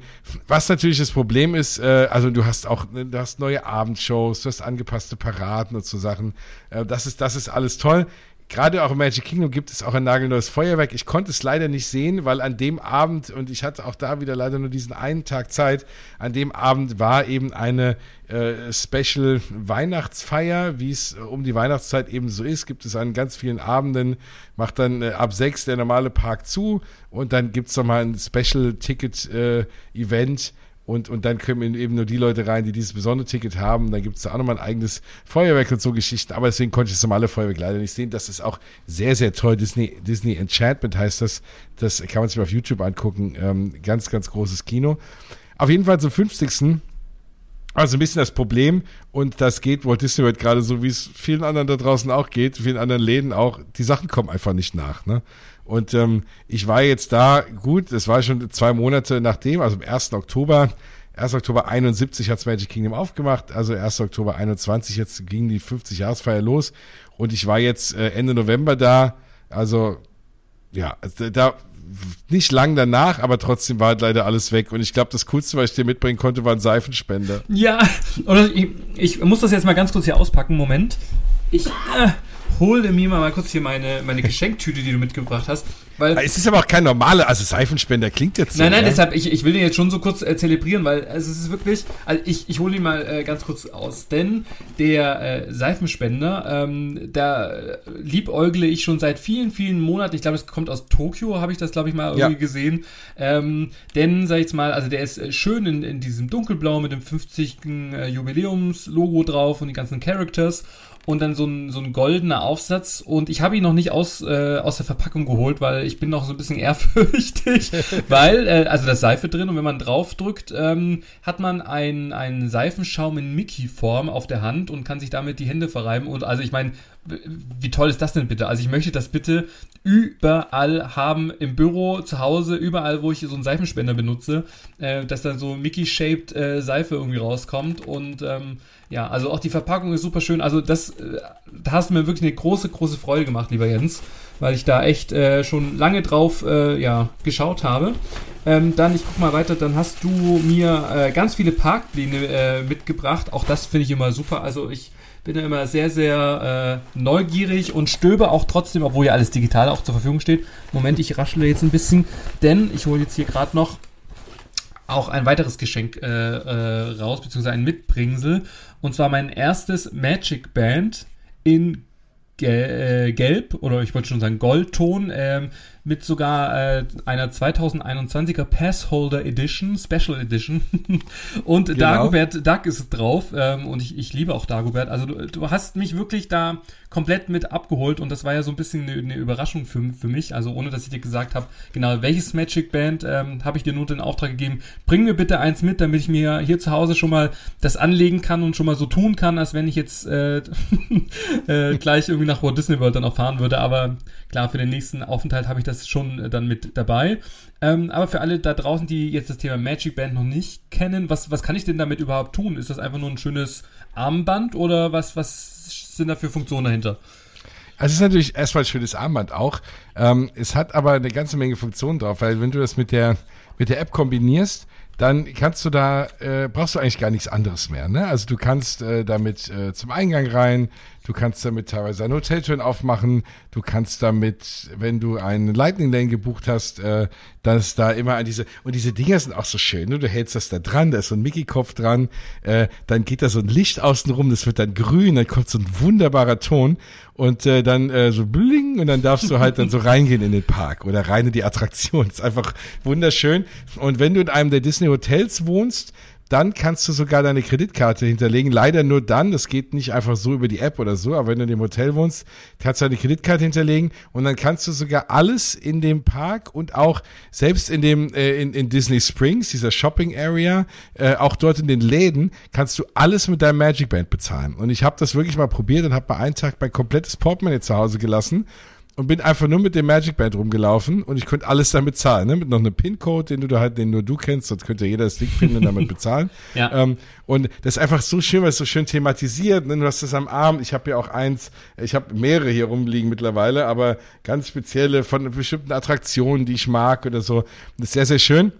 Was natürlich das Problem ist, äh, also du hast auch, du hast neue Abendshows, du hast angepasste Paraden und so Sachen. Äh, das ist, das ist alles toll gerade auch im Magic Kingdom gibt es auch ein nagelneues Feuerwerk. Ich konnte es leider nicht sehen, weil an dem Abend, und ich hatte auch da wieder leider nur diesen einen Tag Zeit, an dem Abend war eben eine äh, Special Weihnachtsfeier, wie es um die Weihnachtszeit eben so ist, gibt es an ganz vielen Abenden, macht dann äh, ab sechs der normale Park zu und dann gibt es nochmal ein Special Ticket äh, Event und, und dann kommen eben nur die Leute rein, die dieses besondere Ticket haben. Dann gibt es da auch nochmal ein eigenes Feuerwerk und so Geschichten. Aber deswegen konnte ich das normale Feuerwerk leider nicht sehen. Das ist auch sehr, sehr toll. Disney, Disney Enchantment heißt das. Das kann man sich auf YouTube angucken. Ähm, ganz, ganz großes Kino. Auf jeden Fall zum 50. Also ein bisschen das Problem, und das geht Walt Disney World gerade so, wie es vielen anderen da draußen auch geht, vielen anderen Läden auch, die Sachen kommen einfach nicht nach. Ne? Und ähm, ich war jetzt da, gut, es war schon zwei Monate nachdem, also am 1. Oktober, 1. Oktober 71 hat's Magic Kingdom aufgemacht, also 1. Oktober 21, jetzt ging die 50-Jahresfeier los und ich war jetzt äh, Ende November da, also ja, da nicht lang danach, aber trotzdem war halt leider alles weg. Und ich glaube, das Coolste, was ich dir mitbringen konnte, war ein Seifenspender. Ja, oder ich, ich muss das jetzt mal ganz kurz hier auspacken. Moment. Ich, äh, hole mir mal kurz hier meine, meine Geschenktüte, die du mitgebracht hast. Weil es ist aber auch kein normaler, also Seifenspender klingt jetzt so. Nein, nein, ja? deshalb, ich, ich will den jetzt schon so kurz äh, zelebrieren, weil also es ist wirklich, also ich, ich hole ihn mal äh, ganz kurz aus, denn der äh, Seifenspender, ähm, da liebäugle ich schon seit vielen, vielen Monaten, ich glaube, es kommt aus Tokio, habe ich das, glaube ich, mal irgendwie ja. gesehen, ähm, denn, sag ich jetzt mal, also der ist äh, schön in, in diesem dunkelblau mit dem 50. Äh, Jubiläumslogo drauf und die ganzen Characters und dann so ein, so ein goldener Aufsatz. Und ich habe ihn noch nicht aus, äh, aus der Verpackung geholt, weil ich bin noch so ein bisschen ehrfürchtig, weil, äh, also da ist Seife drin und wenn man drauf drückt, ähm, hat man einen, einen Seifenschaum in Mickey-Form auf der Hand und kann sich damit die Hände verreiben. Und also ich meine, wie toll ist das denn bitte? Also ich möchte das bitte überall haben, im Büro, zu Hause, überall, wo ich so einen Seifenspender benutze, äh, dass dann so Mickey-shaped äh, Seife irgendwie rauskommt und ähm, ja, also auch die Verpackung ist super schön. Also das, äh, da hast du mir wirklich eine große, große Freude gemacht, lieber Jens, weil ich da echt äh, schon lange drauf äh, ja, geschaut habe. Ähm, dann, ich guck mal weiter, dann hast du mir äh, ganz viele Parkpläne äh, mitgebracht. Auch das finde ich immer super. Also ich bin ja immer sehr, sehr äh, neugierig und stöbe auch trotzdem, obwohl ja alles digital auch zur Verfügung steht. Moment, ich raschle jetzt ein bisschen, denn ich hole jetzt hier gerade noch auch ein weiteres Geschenk äh, äh, raus, beziehungsweise ein Mitbringsel. Und zwar mein erstes Magic Band in äh, Gelb oder ich wollte schon sagen Goldton. Ähm, mit sogar äh, einer 2021er Passholder Edition, Special Edition. und genau. Dagobert Duck ist drauf ähm, und ich, ich liebe auch Dagobert. Also du, du hast mich wirklich da komplett mit abgeholt und das war ja so ein bisschen eine, eine Überraschung für, für mich. Also ohne, dass ich dir gesagt habe, genau welches Magic Band ähm, habe ich dir nur den Auftrag gegeben, bring mir bitte eins mit, damit ich mir hier zu Hause schon mal das anlegen kann und schon mal so tun kann, als wenn ich jetzt äh, äh, gleich irgendwie nach Walt Disney World dann auch fahren würde. Aber klar, für den nächsten Aufenthalt habe ich das schon äh, dann mit dabei. Ähm, aber für alle da draußen, die jetzt das Thema Magic Band noch nicht kennen, was, was kann ich denn damit überhaupt tun? Ist das einfach nur ein schönes Armband oder was, was sind da für Funktionen dahinter? Also es ist natürlich erstmal ein schönes Armband auch. Ähm, es hat aber eine ganze Menge Funktionen drauf, weil wenn du das mit der, mit der App kombinierst, dann kannst du da, äh, brauchst du eigentlich gar nichts anderes mehr. Ne? Also du kannst äh, damit äh, zum Eingang rein, du kannst damit teilweise ein Hoteltüren aufmachen, du kannst damit, wenn du einen Lightning Lane gebucht hast, äh, dass da immer an diese, und diese Dinger sind auch so schön, ne? du hältst das da dran, da ist so ein Mickey-Kopf dran, äh, dann geht da so ein Licht außen rum, das wird dann grün, dann kommt so ein wunderbarer Ton und äh, dann äh, so bling und dann darfst du halt dann so reingehen in den Park oder rein in die Attraktion. Das ist einfach wunderschön. Und wenn du in einem der Disney Hotels wohnst, dann kannst du sogar deine Kreditkarte hinterlegen. Leider nur dann, das geht nicht einfach so über die App oder so, aber wenn du in dem Hotel wohnst, kannst du deine Kreditkarte hinterlegen und dann kannst du sogar alles in dem Park und auch selbst in dem äh, in, in Disney Springs, dieser Shopping Area, äh, auch dort in den Läden, kannst du alles mit deinem Magic Band bezahlen. Und ich habe das wirklich mal probiert und habe mal einen Tag mein komplettes Portemonnaie zu Hause gelassen und bin einfach nur mit dem Magic Band rumgelaufen und ich konnte alles damit zahlen, ne? Mit noch einem PIN-Code, den du da halt, den nur du kennst, sonst könnte jeder das Ding finden und damit bezahlen. ja. Ähm, und das ist einfach so schön, weil es so schön thematisiert. Ne? Du hast das am Arm. Ich habe ja auch eins, ich habe mehrere hier rumliegen mittlerweile, aber ganz spezielle von bestimmten Attraktionen, die ich mag oder so. Das ist sehr, sehr schön.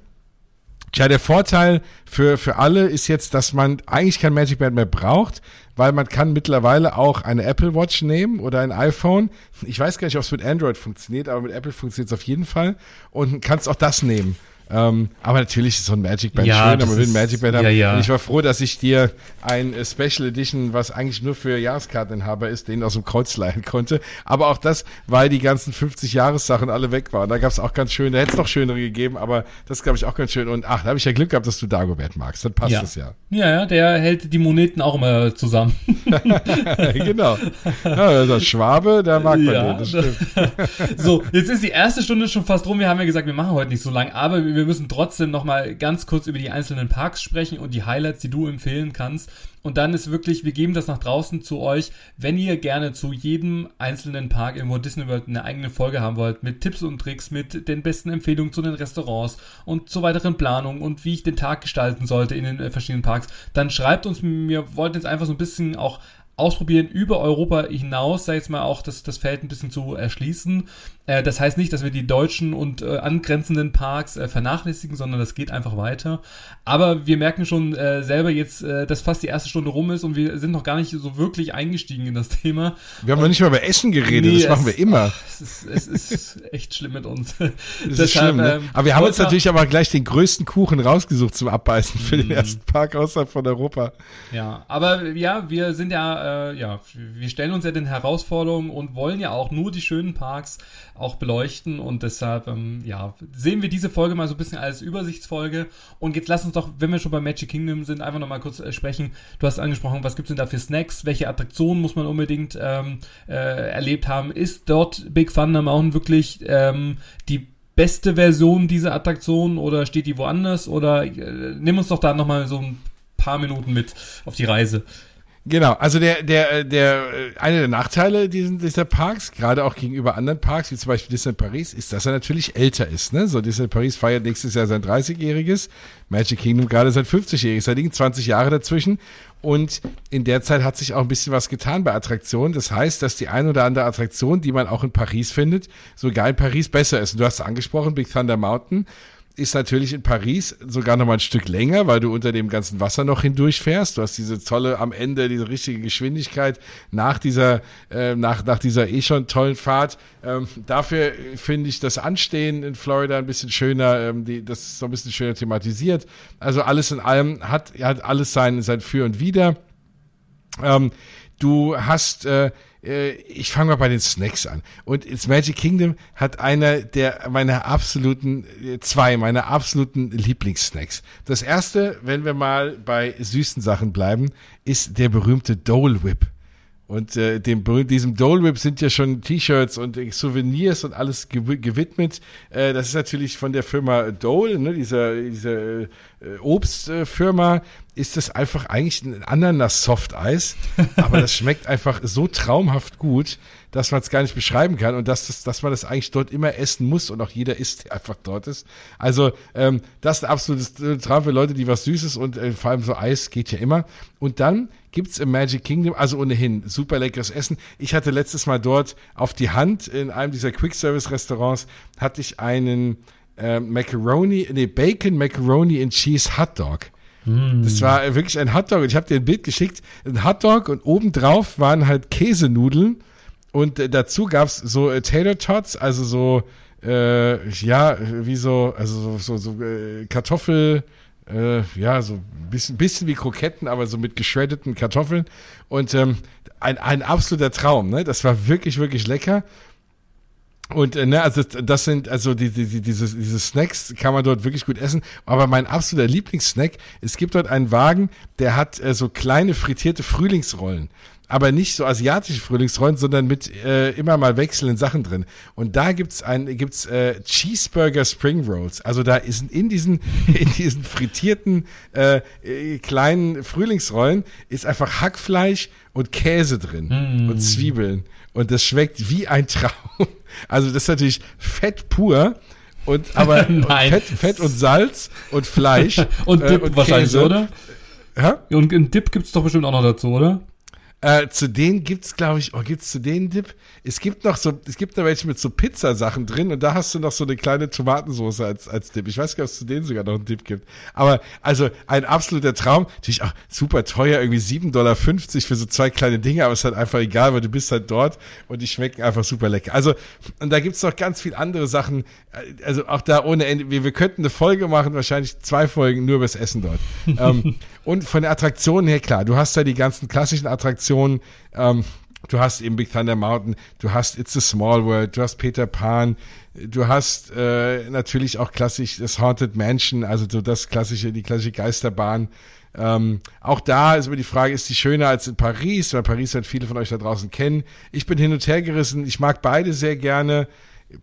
Tja, der Vorteil für, für alle ist jetzt, dass man eigentlich kein Magic Band mehr braucht, weil man kann mittlerweile auch eine Apple Watch nehmen oder ein iPhone. Ich weiß gar nicht, ob es mit Android funktioniert, aber mit Apple funktioniert es auf jeden Fall und kannst auch das nehmen. Ähm, aber natürlich ist so ein Magic Band ja, schön, aber will ein Magic Band haben. Ja, ja. Und ich war froh, dass ich dir ein äh, Special Edition, was eigentlich nur für Jahreskarteninhaber ist, den aus dem Kreuz leihen konnte. Aber auch das, weil die ganzen 50 Jahressachen alle weg waren. Da gab es auch ganz schön, da hätte es noch schönere gegeben, aber das glaube ich auch ganz schön. Und ach, da habe ich ja Glück gehabt, dass du Dagobert magst. Dann passt ja. das ja. Ja, ja, der hält die Moneten auch immer zusammen. genau. Ja, das Schwabe, der mag man ja, den, das stimmt. so, jetzt ist die erste Stunde schon fast rum. Wir haben ja gesagt, wir machen heute nicht so lang, aber wir wir müssen trotzdem nochmal ganz kurz über die einzelnen Parks sprechen und die Highlights, die du empfehlen kannst. Und dann ist wirklich, wir geben das nach draußen zu euch. Wenn ihr gerne zu jedem einzelnen Park in Walt Disney World eine eigene Folge haben wollt, mit Tipps und Tricks, mit den besten Empfehlungen zu den Restaurants und zu weiteren Planungen und wie ich den Tag gestalten sollte in den äh, verschiedenen Parks, dann schreibt uns, wir wollten jetzt einfach so ein bisschen auch ausprobieren, über Europa hinaus, sag ich jetzt mal, auch das, das Feld ein bisschen zu erschließen. Äh, das heißt nicht, dass wir die deutschen und äh, angrenzenden Parks äh, vernachlässigen, sondern das geht einfach weiter. Aber wir merken schon äh, selber jetzt, äh, dass fast die erste Stunde rum ist und wir sind noch gar nicht so wirklich eingestiegen in das Thema. Wir haben und, noch nicht mal über Essen geredet, nee, das machen wir immer. Ach, es, ist, es ist echt schlimm mit uns. Das Deshalb, ist schlimm, ne? ähm, aber wir haben uns natürlich aber gleich den größten Kuchen rausgesucht zum Abbeißen für den mhm. ersten Park außerhalb von Europa. Ja, aber ja, wir sind ja, äh, ja, wir stellen uns ja den Herausforderungen und wollen ja auch nur die schönen Parks auch beleuchten und deshalb, ähm, ja, sehen wir diese Folge mal so ein bisschen als Übersichtsfolge und jetzt lass uns doch, wenn wir schon bei Magic Kingdom sind, einfach nochmal kurz äh, sprechen. Du hast angesprochen, was gibt's denn da für Snacks? Welche Attraktionen muss man unbedingt ähm, äh, erlebt haben? Ist dort Big Thunder Mountain wirklich ähm, die beste Version dieser Attraktion oder steht die woanders? Oder äh, nimm uns doch da nochmal so ein paar Minuten mit auf die Reise. Genau, also der, der, der, einer der Nachteile dieser Parks, gerade auch gegenüber anderen Parks, wie zum Beispiel Disney Paris, ist, dass er natürlich älter ist. Ne? So Disney Paris feiert nächstes Jahr sein 30-jähriges, Magic Kingdom gerade sein 50-jähriges. Da liegen 20 Jahre dazwischen. Und in der Zeit hat sich auch ein bisschen was getan bei Attraktionen. Das heißt, dass die ein oder andere Attraktion, die man auch in Paris findet, sogar in Paris besser ist. Und du hast angesprochen, Big Thunder Mountain ist natürlich in Paris sogar noch mal ein Stück länger, weil du unter dem ganzen Wasser noch hindurchfährst. Du hast diese tolle am Ende, diese richtige Geschwindigkeit nach dieser, äh, nach, nach dieser eh schon tollen Fahrt. Ähm, dafür finde ich das Anstehen in Florida ein bisschen schöner, ähm, die, das ist so ein bisschen schöner thematisiert. Also alles in allem hat, hat alles sein, sein Für und Wider. Ähm, du hast, äh, ich fange mal bei den Snacks an. Und ins Magic Kingdom hat einer der meiner absoluten, äh, zwei meiner absoluten Lieblingssnacks. Das erste, wenn wir mal bei süßen Sachen bleiben, ist der berühmte Dole Whip. Und äh, dem diesem Dole Whip sind ja schon T-Shirts und Souvenirs und alles gewidmet. Äh, das ist natürlich von der Firma Dole, ne, dieser, dieser äh, Obstfirma. Ist das einfach eigentlich ein Ananas-Softeis, aber das schmeckt einfach so traumhaft gut, dass man es gar nicht beschreiben kann und dass, das, dass man das eigentlich dort immer essen muss und auch jeder isst, der einfach dort ist. Also ähm, das ist ein absolutes Traum für Leute, die was Süßes und äh, vor allem so Eis geht ja immer. Und dann gibt's im Magic Kingdom, also ohnehin super leckeres Essen. Ich hatte letztes Mal dort auf die Hand in einem dieser Quick Service Restaurants hatte ich einen äh, Macaroni, nee, Bacon Macaroni and Cheese Hot Dog. Mm. Das war wirklich ein Hotdog ich habe dir ein Bild geschickt, ein Hotdog und obendrauf waren halt Käsenudeln und äh, dazu gab's so äh, Tater Tots, also so äh, ja, wie so, also so, so, so äh, Kartoffel, äh, ja, so ein bisschen, bisschen wie Kroketten, aber so mit geschreddeten Kartoffeln. Und ähm, ein, ein absoluter Traum, ne? Das war wirklich, wirklich lecker. Und äh, ne, also das sind also die, die, die, diese, diese Snacks kann man dort wirklich gut essen. Aber mein absoluter Lieblingssnack, es gibt dort einen Wagen, der hat äh, so kleine frittierte Frühlingsrollen aber nicht so asiatische Frühlingsrollen, sondern mit äh, immer mal wechselnden Sachen drin. Und da gibt's ein gibt's äh, Cheeseburger Spring Rolls. Also da ist in diesen in diesen frittierten äh, äh, kleinen Frühlingsrollen ist einfach Hackfleisch und Käse drin mm. und Zwiebeln und das schmeckt wie ein Traum. Also das ist natürlich Fett pur und aber und Fett, Fett und Salz und Fleisch und Dip äh, und wahrscheinlich, Käse. oder? Ja? Und einen Dip gibt's doch bestimmt auch noch dazu, oder? Äh, zu denen gibt's, glaube ich, oh, gibt's zu denen Dip? Es gibt noch so, es gibt da welche mit so Pizzasachen drin und da hast du noch so eine kleine Tomatensauce als, als Dip. Ich weiß gar nicht, ob es zu denen sogar noch einen Dip gibt. Aber, also, ein absoluter Traum. Natürlich auch super teuer, irgendwie 7,50 Dollar für so zwei kleine Dinge, aber es ist halt einfach egal, weil du bist halt dort und die schmecken einfach super lecker. Also, und da gibt's noch ganz viel andere Sachen. Äh, also, auch da ohne Ende. Wir, wir könnten eine Folge machen, wahrscheinlich zwei Folgen nur übers Essen dort. ähm, und von der Attraktion her, klar, du hast da die ganzen klassischen Attraktionen, ähm, du hast eben Big Thunder Mountain, du hast It's a Small World, du hast Peter Pan, du hast äh, natürlich auch klassisch das Haunted Mansion, also so das klassische, die klassische Geisterbahn. Ähm, auch da ist immer die Frage, ist die schöner als in Paris? Weil Paris wird viele von euch da draußen kennen. Ich bin hin und her gerissen. Ich mag beide sehr gerne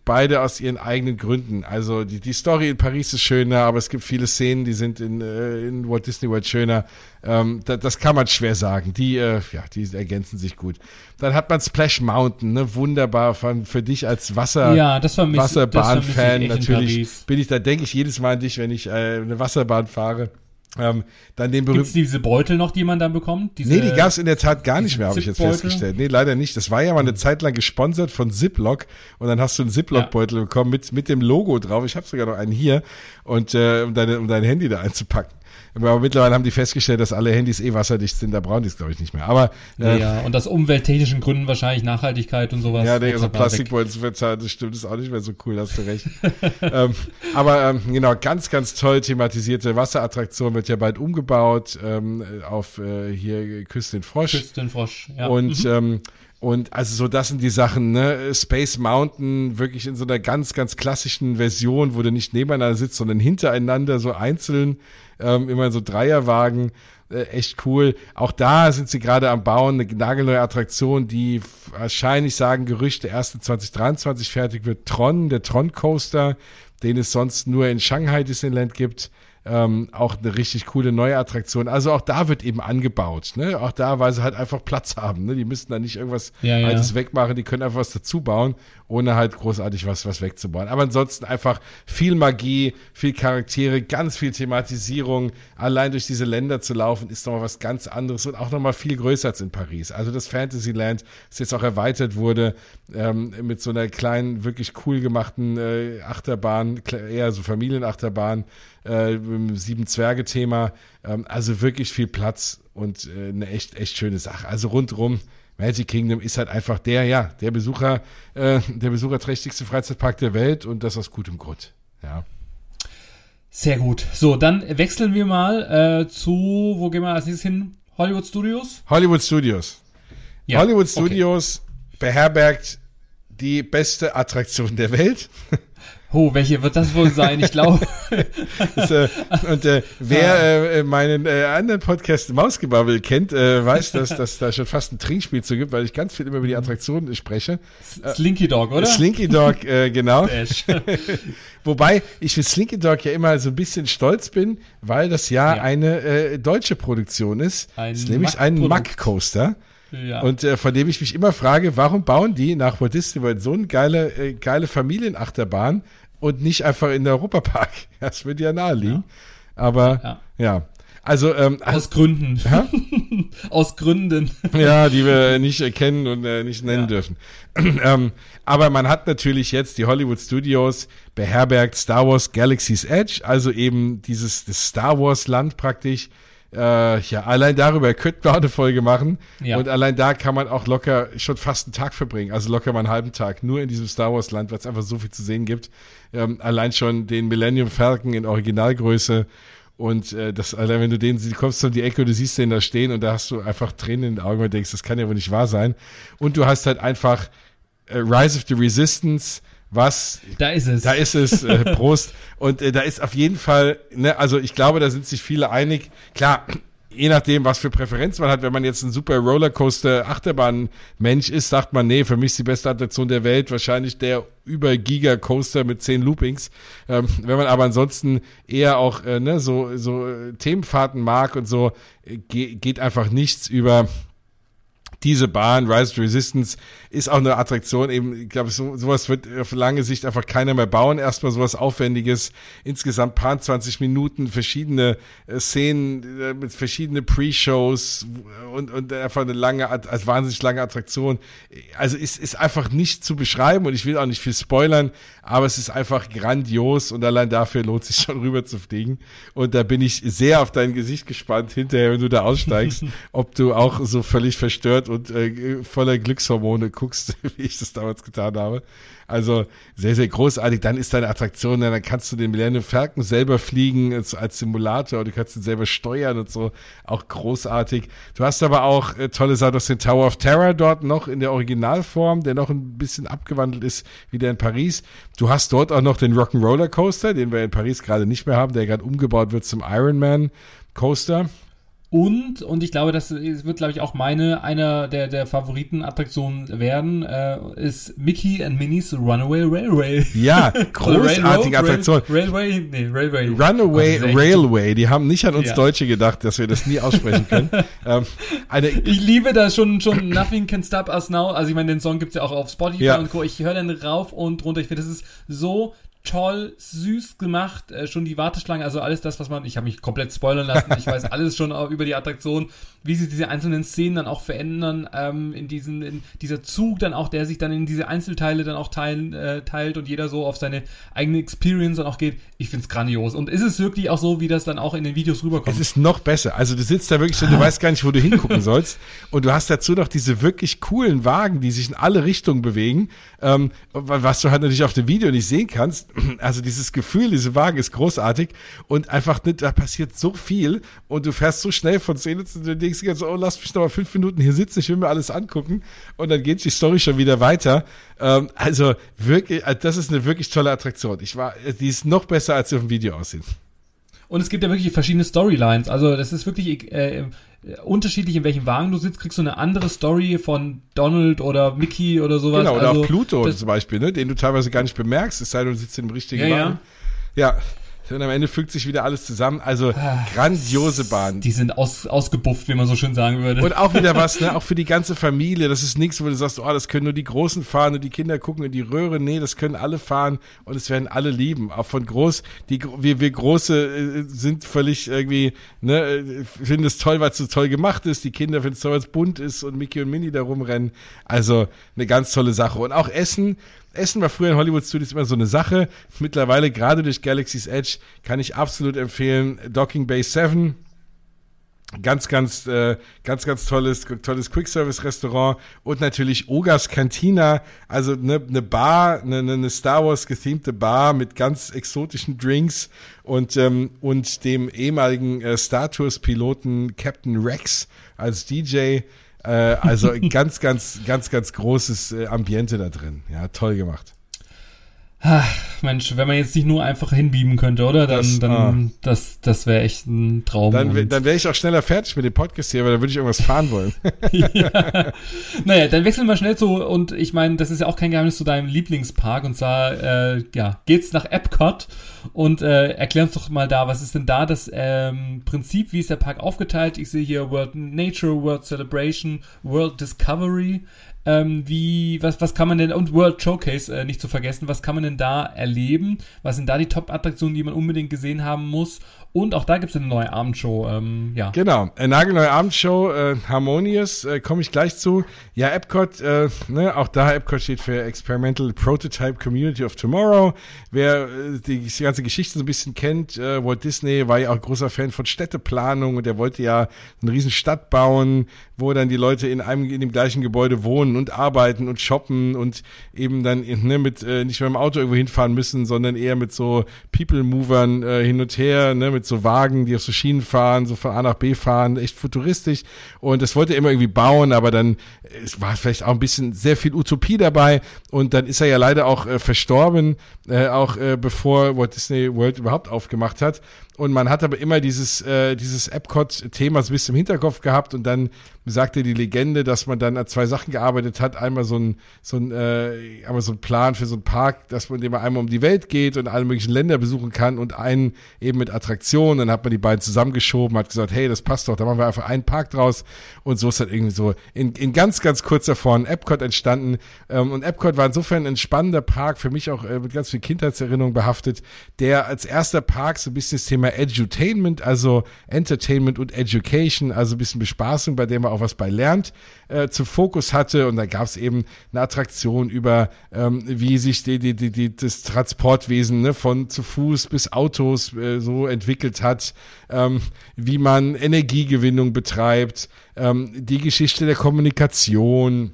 beide aus ihren eigenen Gründen. Also die, die Story in Paris ist schöner, aber es gibt viele Szenen, die sind in, äh, in Walt Disney World schöner. Ähm, da, das kann man schwer sagen. Die, äh, ja, die ergänzen sich gut. Dann hat man Splash Mountain, ne, wunderbar von, für dich als Wasser, ja, das Wasserbahn-Fan natürlich. Bin ich da denke ich jedes Mal an dich, wenn ich äh, eine Wasserbahn fahre. Ähm, dann den Gibt's diese Beutel noch, die man dann bekommt? Diese, nee, die gab's in der Tat gar nicht mehr, habe ich jetzt festgestellt. Nee, leider nicht. Das war ja mal eine Zeit lang gesponsert von Ziploc und dann hast du einen Ziploc-Beutel ja. bekommen mit, mit dem Logo drauf. Ich habe sogar noch einen hier und äh, um, deine, um dein Handy da einzupacken. Aber mittlerweile haben die festgestellt, dass alle Handys eh wasserdicht sind, da brauchen die es, glaube ich, nicht mehr. Aber äh, ja, und aus umwelttechnischen Gründen wahrscheinlich Nachhaltigkeit und sowas. Ja, nee, so Plastikbeutel zu verzahlen, das stimmt, ist auch nicht mehr so cool, hast du recht. ähm, aber ähm, genau, ganz, ganz toll thematisierte Wasserattraktion wird ja bald umgebaut ähm, auf äh, hier Küste Frosch. Küste Frosch, ja. Und mhm. ähm, und also so, das sind die Sachen, ne? Space Mountain wirklich in so einer ganz, ganz klassischen Version, wo du nicht nebeneinander sitzt, sondern hintereinander so einzeln, ähm, immer so Dreierwagen. Äh, echt cool. Auch da sind sie gerade am Bauen, eine nagelneue Attraktion, die wahrscheinlich sagen Gerüchte erste 2023 fertig wird. Tron, der Tron Coaster, den es sonst nur in Shanghai Disneyland gibt ähm, auch eine richtig coole neue Attraktion. Also auch da wird eben angebaut, ne? Auch da, weil sie halt einfach Platz haben, ne? Die müssen da nicht irgendwas ja, ja. Altes wegmachen, die können einfach was dazu bauen, ohne halt großartig was, was wegzubauen. Aber ansonsten einfach viel Magie, viel Charaktere, ganz viel Thematisierung. Allein durch diese Länder zu laufen, ist nochmal was ganz anderes und auch nochmal viel größer als in Paris. Also das Fantasyland, das jetzt auch erweitert wurde, ähm, mit so einer kleinen, wirklich cool gemachten äh, Achterbahn, eher so Familienachterbahn, äh, Sieben Zwerge-Thema. Ähm, also wirklich viel Platz und äh, eine echt, echt schöne Sache. Also rundrum. Magic Kingdom ist halt einfach der, ja, der Besucher, äh, der besucherträchtigste Freizeitpark der Welt und das aus gutem Grund. Ja. Sehr gut. So, dann wechseln wir mal äh, zu, wo gehen wir als nächstes hin? Hollywood Studios? Hollywood Studios. Ja, Hollywood Studios okay. beherbergt die beste Attraktion der Welt. Oh, welche wird das wohl sein? Ich glaube. äh, und äh, wer äh, meinen äh, anderen Podcast Mausgebabbel kennt, äh, weiß, dass dass da schon fast ein Trinkspiel zu gibt, weil ich ganz viel immer über die Attraktionen spreche. Slinky Dog, oder? Slinky Dog, äh, genau. Wobei ich für Slinky Dog ja immer so ein bisschen stolz bin, weil das ja, ja. eine deutsche Produktion ist. Ein ist nämlich ein Mack Coaster. Ja. Und äh, von dem ich mich immer frage, warum bauen die nach Walt Disney World so eine geile, äh, geile Familienachterbahn und nicht einfach in der Europapark? Das würde ja naheliegen. Ja. Aber ja. ja. Also ähm, aus Gründen. aus Gründen. Ja, die wir nicht erkennen und äh, nicht nennen ja. dürfen. ähm, aber man hat natürlich jetzt die Hollywood Studios beherbergt Star Wars Galaxy's Edge, also eben dieses Star Wars Land praktisch äh, ja, allein darüber könnten wir auch eine Folge machen. Ja. Und allein da kann man auch locker schon fast einen Tag verbringen. Also locker mal einen halben Tag. Nur in diesem Star Wars Land, weil es einfach so viel zu sehen gibt. Ähm, allein schon den Millennium Falcon in Originalgröße. Und äh, das, allein wenn du den siehst, kommst du um die Ecke und du siehst den da stehen und da hast du einfach Tränen in den Augen und denkst, das kann ja wohl nicht wahr sein. Und du hast halt einfach äh, Rise of the Resistance, was. Da ist es. Da ist es, äh, Prost. Und äh, da ist auf jeden Fall, ne, also ich glaube, da sind sich viele einig. Klar, je nachdem, was für Präferenz man hat, wenn man jetzt ein super Rollercoaster Achterbahn Mensch ist, sagt man, nee, für mich ist die beste Attraktion der Welt wahrscheinlich der über Giga Coaster mit zehn Loopings. Ähm, wenn man aber ansonsten eher auch äh, ne, so so äh, Themenfahrten mag und so, äh, geht einfach nichts über diese Bahn, Rise to Resistance, ist auch eine Attraktion. Eben, ich glaube, so, sowas wird auf lange Sicht einfach keiner mehr bauen. Erstmal sowas Aufwendiges. Insgesamt paar 20 Minuten, verschiedene äh, Szenen äh, mit verschiedenen Pre-Shows und, und einfach eine lange, als wahnsinnig lange Attraktion. Also ist, ist einfach nicht zu beschreiben und ich will auch nicht viel spoilern, aber es ist einfach grandios und allein dafür lohnt sich schon rüber zu fliegen. Und da bin ich sehr auf dein Gesicht gespannt hinterher, wenn du da aussteigst, ob du auch so völlig verstört und äh, voller Glückshormone guckst, wie ich das damals getan habe. Also sehr, sehr großartig. Dann ist deine Attraktion, dann kannst du den Millennium Falcon selber fliegen als, als Simulator, du kannst ihn selber steuern und so. Auch großartig. Du hast aber auch äh, tolle Sachen, aus den Tower of Terror dort noch in der Originalform, der noch ein bisschen abgewandelt ist, wie der in Paris. Du hast dort auch noch den Rock'n'Roller Coaster, den wir in Paris gerade nicht mehr haben, der gerade umgebaut wird zum Ironman Coaster. Und, und ich glaube, das wird, glaube ich, auch meine, einer der, der Favoritenattraktionen werden, äh, ist Mickey and Minnie's Runaway Railway. Ja, großartige Attraktion. Railway, nee, Railway. Runaway Railway. Die haben nicht an uns ja. Deutsche gedacht, dass wir das nie aussprechen können. ähm, eine ich liebe das schon, schon Nothing Can Stop Us Now. Also ich meine, den Song gibt's ja auch auf Spotify ja. und Co. Ich höre den rauf und runter. Ich finde, das ist so toll, süß gemacht, äh, schon die Warteschlange, also alles das, was man, ich habe mich komplett spoilern lassen, ich weiß alles schon über die Attraktion, wie sich diese einzelnen Szenen dann auch verändern, ähm, in diesen, in dieser Zug dann auch, der sich dann in diese Einzelteile dann auch teilen, äh, teilt und jeder so auf seine eigene Experience dann auch geht. Ich find's grandios. Und ist es wirklich auch so, wie das dann auch in den Videos rüberkommt? Es ist noch besser. Also du sitzt da wirklich so, du weißt gar nicht, wo du hingucken sollst. Und du hast dazu noch diese wirklich coolen Wagen, die sich in alle Richtungen bewegen, ähm, was du halt natürlich auf dem Video nicht sehen kannst. Also dieses Gefühl, diese Wagen ist großartig und einfach, da passiert so viel und du fährst so schnell von Szene zu Szene denkst du so, oh, lass mich noch mal fünf Minuten hier sitzen, ich will mir alles angucken. Und dann geht die Story schon wieder weiter. Ähm, also wirklich, äh, das ist eine wirklich tolle Attraktion. Ich war, äh, die ist noch besser, als sie auf dem Video aussieht. Und es gibt ja wirklich verschiedene Storylines. Also das ist wirklich äh, unterschiedlich, in welchem Wagen du sitzt, kriegst du eine andere Story von Donald oder Mickey oder sowas. Genau, oder also, auch Pluto zum Beispiel, ne, den du teilweise gar nicht bemerkst, es sei denn, du sitzt im richtigen ja, Wagen. Ja. ja. Und am Ende fügt sich wieder alles zusammen. Also ah, grandiose Bahn. Die sind aus, ausgebufft, wie man so schön sagen würde. Und auch wieder was, ne? Auch für die ganze Familie. Das ist nichts, wo du sagst, oh, das können nur die Großen fahren und die Kinder gucken in die Röhre. Nee, das können alle fahren und es werden alle lieben. Auch von groß, die, wir, wir Große äh, sind völlig irgendwie, ne, äh, finden es toll, weil es so toll gemacht ist. Die Kinder finden es toll, weil es bunt ist und Mickey und Minnie da rumrennen. Also eine ganz tolle Sache. Und auch Essen, Essen war früher in Hollywood Studios immer so eine Sache. Mittlerweile, gerade durch Galaxy's Edge, kann ich absolut empfehlen, Docking Bay 7. Ganz, ganz, äh, ganz, ganz tolles, tolles Quick-Service-Restaurant und natürlich Ogas Cantina, also eine ne Bar, eine, eine Star Wars gethemte Bar mit ganz exotischen Drinks und ähm, und dem ehemaligen äh, Star Tours Piloten Captain Rex als DJ Äh, also ganz, ganz, ganz, ganz großes äh, Ambiente da drin. Ja, toll gemacht. Ach, Mensch, wenn man jetzt nicht nur einfach hinbieben könnte, oder? Dann, das, dann, ah. das, das wäre echt ein Traum. Dann, dann wäre ich auch schneller fertig mit dem Podcast hier, aber dann würde ich irgendwas fahren wollen. ja. Naja, dann wechseln wir schnell zu, und ich meine, das ist ja auch kein Geheimnis zu deinem Lieblingspark, und zwar, äh, ja, geht's nach Epcot und äh, erklär uns doch mal da, was ist denn da das ähm, Prinzip, wie ist der Park aufgeteilt? Ich sehe hier World Nature, World Celebration, World Discovery. Ähm, wie, was, was kann man denn, und World Showcase äh, nicht zu vergessen, was kann man denn da erleben? Was sind da die Top-Attraktionen, die man unbedingt gesehen haben muss? Und auch da gibt es eine neue Abendshow. Ähm, ja. Genau, eine nagelneue Abendshow, äh, Harmonious, äh, komme ich gleich zu. Ja, Epcot, äh, ne, auch da Epcot steht für Experimental Prototype Community of Tomorrow. Wer äh, die, die ganze Geschichte so ein bisschen kennt, äh, Walt Disney war ja auch großer Fan von Städteplanung und er wollte ja eine riesen Stadt bauen, wo dann die Leute in einem in dem gleichen Gebäude wohnen und arbeiten und shoppen und eben dann ne, mit äh, nicht mehr im Auto irgendwo hinfahren müssen, sondern eher mit so People Movern äh, hin und her, ne, mit so Wagen, die auf so Schienen fahren, so von A nach B fahren, echt futuristisch. Und das wollte er immer irgendwie bauen, aber dann es war vielleicht auch ein bisschen sehr viel Utopie dabei. Und dann ist er ja leider auch äh, verstorben, äh, auch äh, bevor Walt Disney World überhaupt aufgemacht hat. Und man hat aber immer dieses, äh, dieses Epcot-Thema so ein bisschen im Hinterkopf gehabt und dann sagte die Legende, dass man dann an zwei Sachen gearbeitet hat. Einmal so ein, so ein, äh, einmal so ein Plan für so einen Park, dass man, dem man einmal um die Welt geht und alle möglichen Länder besuchen kann und einen eben mit Attraktionen. Dann hat man die beiden zusammengeschoben, hat gesagt, hey, das passt doch, da machen wir einfach einen Park draus. Und so ist halt irgendwie so in, in ganz, ganz kurzer Form Epcot entstanden. Ähm, und Epcot war insofern ein spannender Park, für mich auch äh, mit ganz viel Kindheitserinnerung behaftet, der als erster Park so ein bisschen das Thema Edutainment, also Entertainment und Education, also ein bisschen Bespaßung, bei dem man auch was bei lernt, äh, zu Fokus hatte. Und da gab es eben eine Attraktion über, ähm, wie sich die, die, die, die, das Transportwesen ne, von zu Fuß bis Autos äh, so entwickelt hat, ähm, wie man Energiegewinnung betreibt, ähm, die Geschichte der Kommunikation,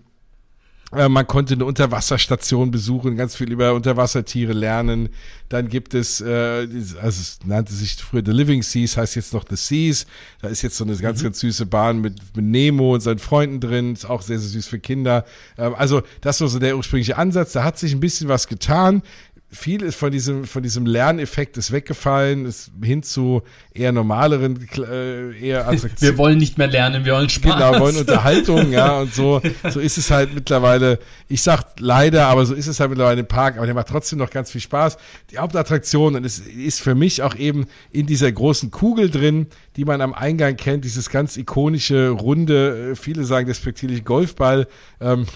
man konnte eine Unterwasserstation besuchen, ganz viel über Unterwassertiere lernen. Dann gibt es, äh, also es nannte sich früher The Living Seas, heißt jetzt noch The Seas. Da ist jetzt so eine ganz, mhm. ganz süße Bahn mit, mit Nemo und seinen Freunden drin. Ist auch sehr, sehr süß für Kinder. Ähm, also das war so der ursprüngliche Ansatz. Da hat sich ein bisschen was getan viel ist von diesem, von diesem Lerneffekt ist weggefallen, ist hin zu eher normaleren, äh, eher Attraktionen. Wir wollen nicht mehr lernen, wir wollen Spaß. Genau, wir wollen Unterhaltung, ja, und so, so ist es halt mittlerweile. Ich sag leider, aber so ist es halt mittlerweile im Park, aber der macht trotzdem noch ganz viel Spaß. Die Hauptattraktion, und es ist für mich auch eben in dieser großen Kugel drin, die man am Eingang kennt, dieses ganz ikonische, runde, äh, viele sagen despektierlich Golfball, ähm,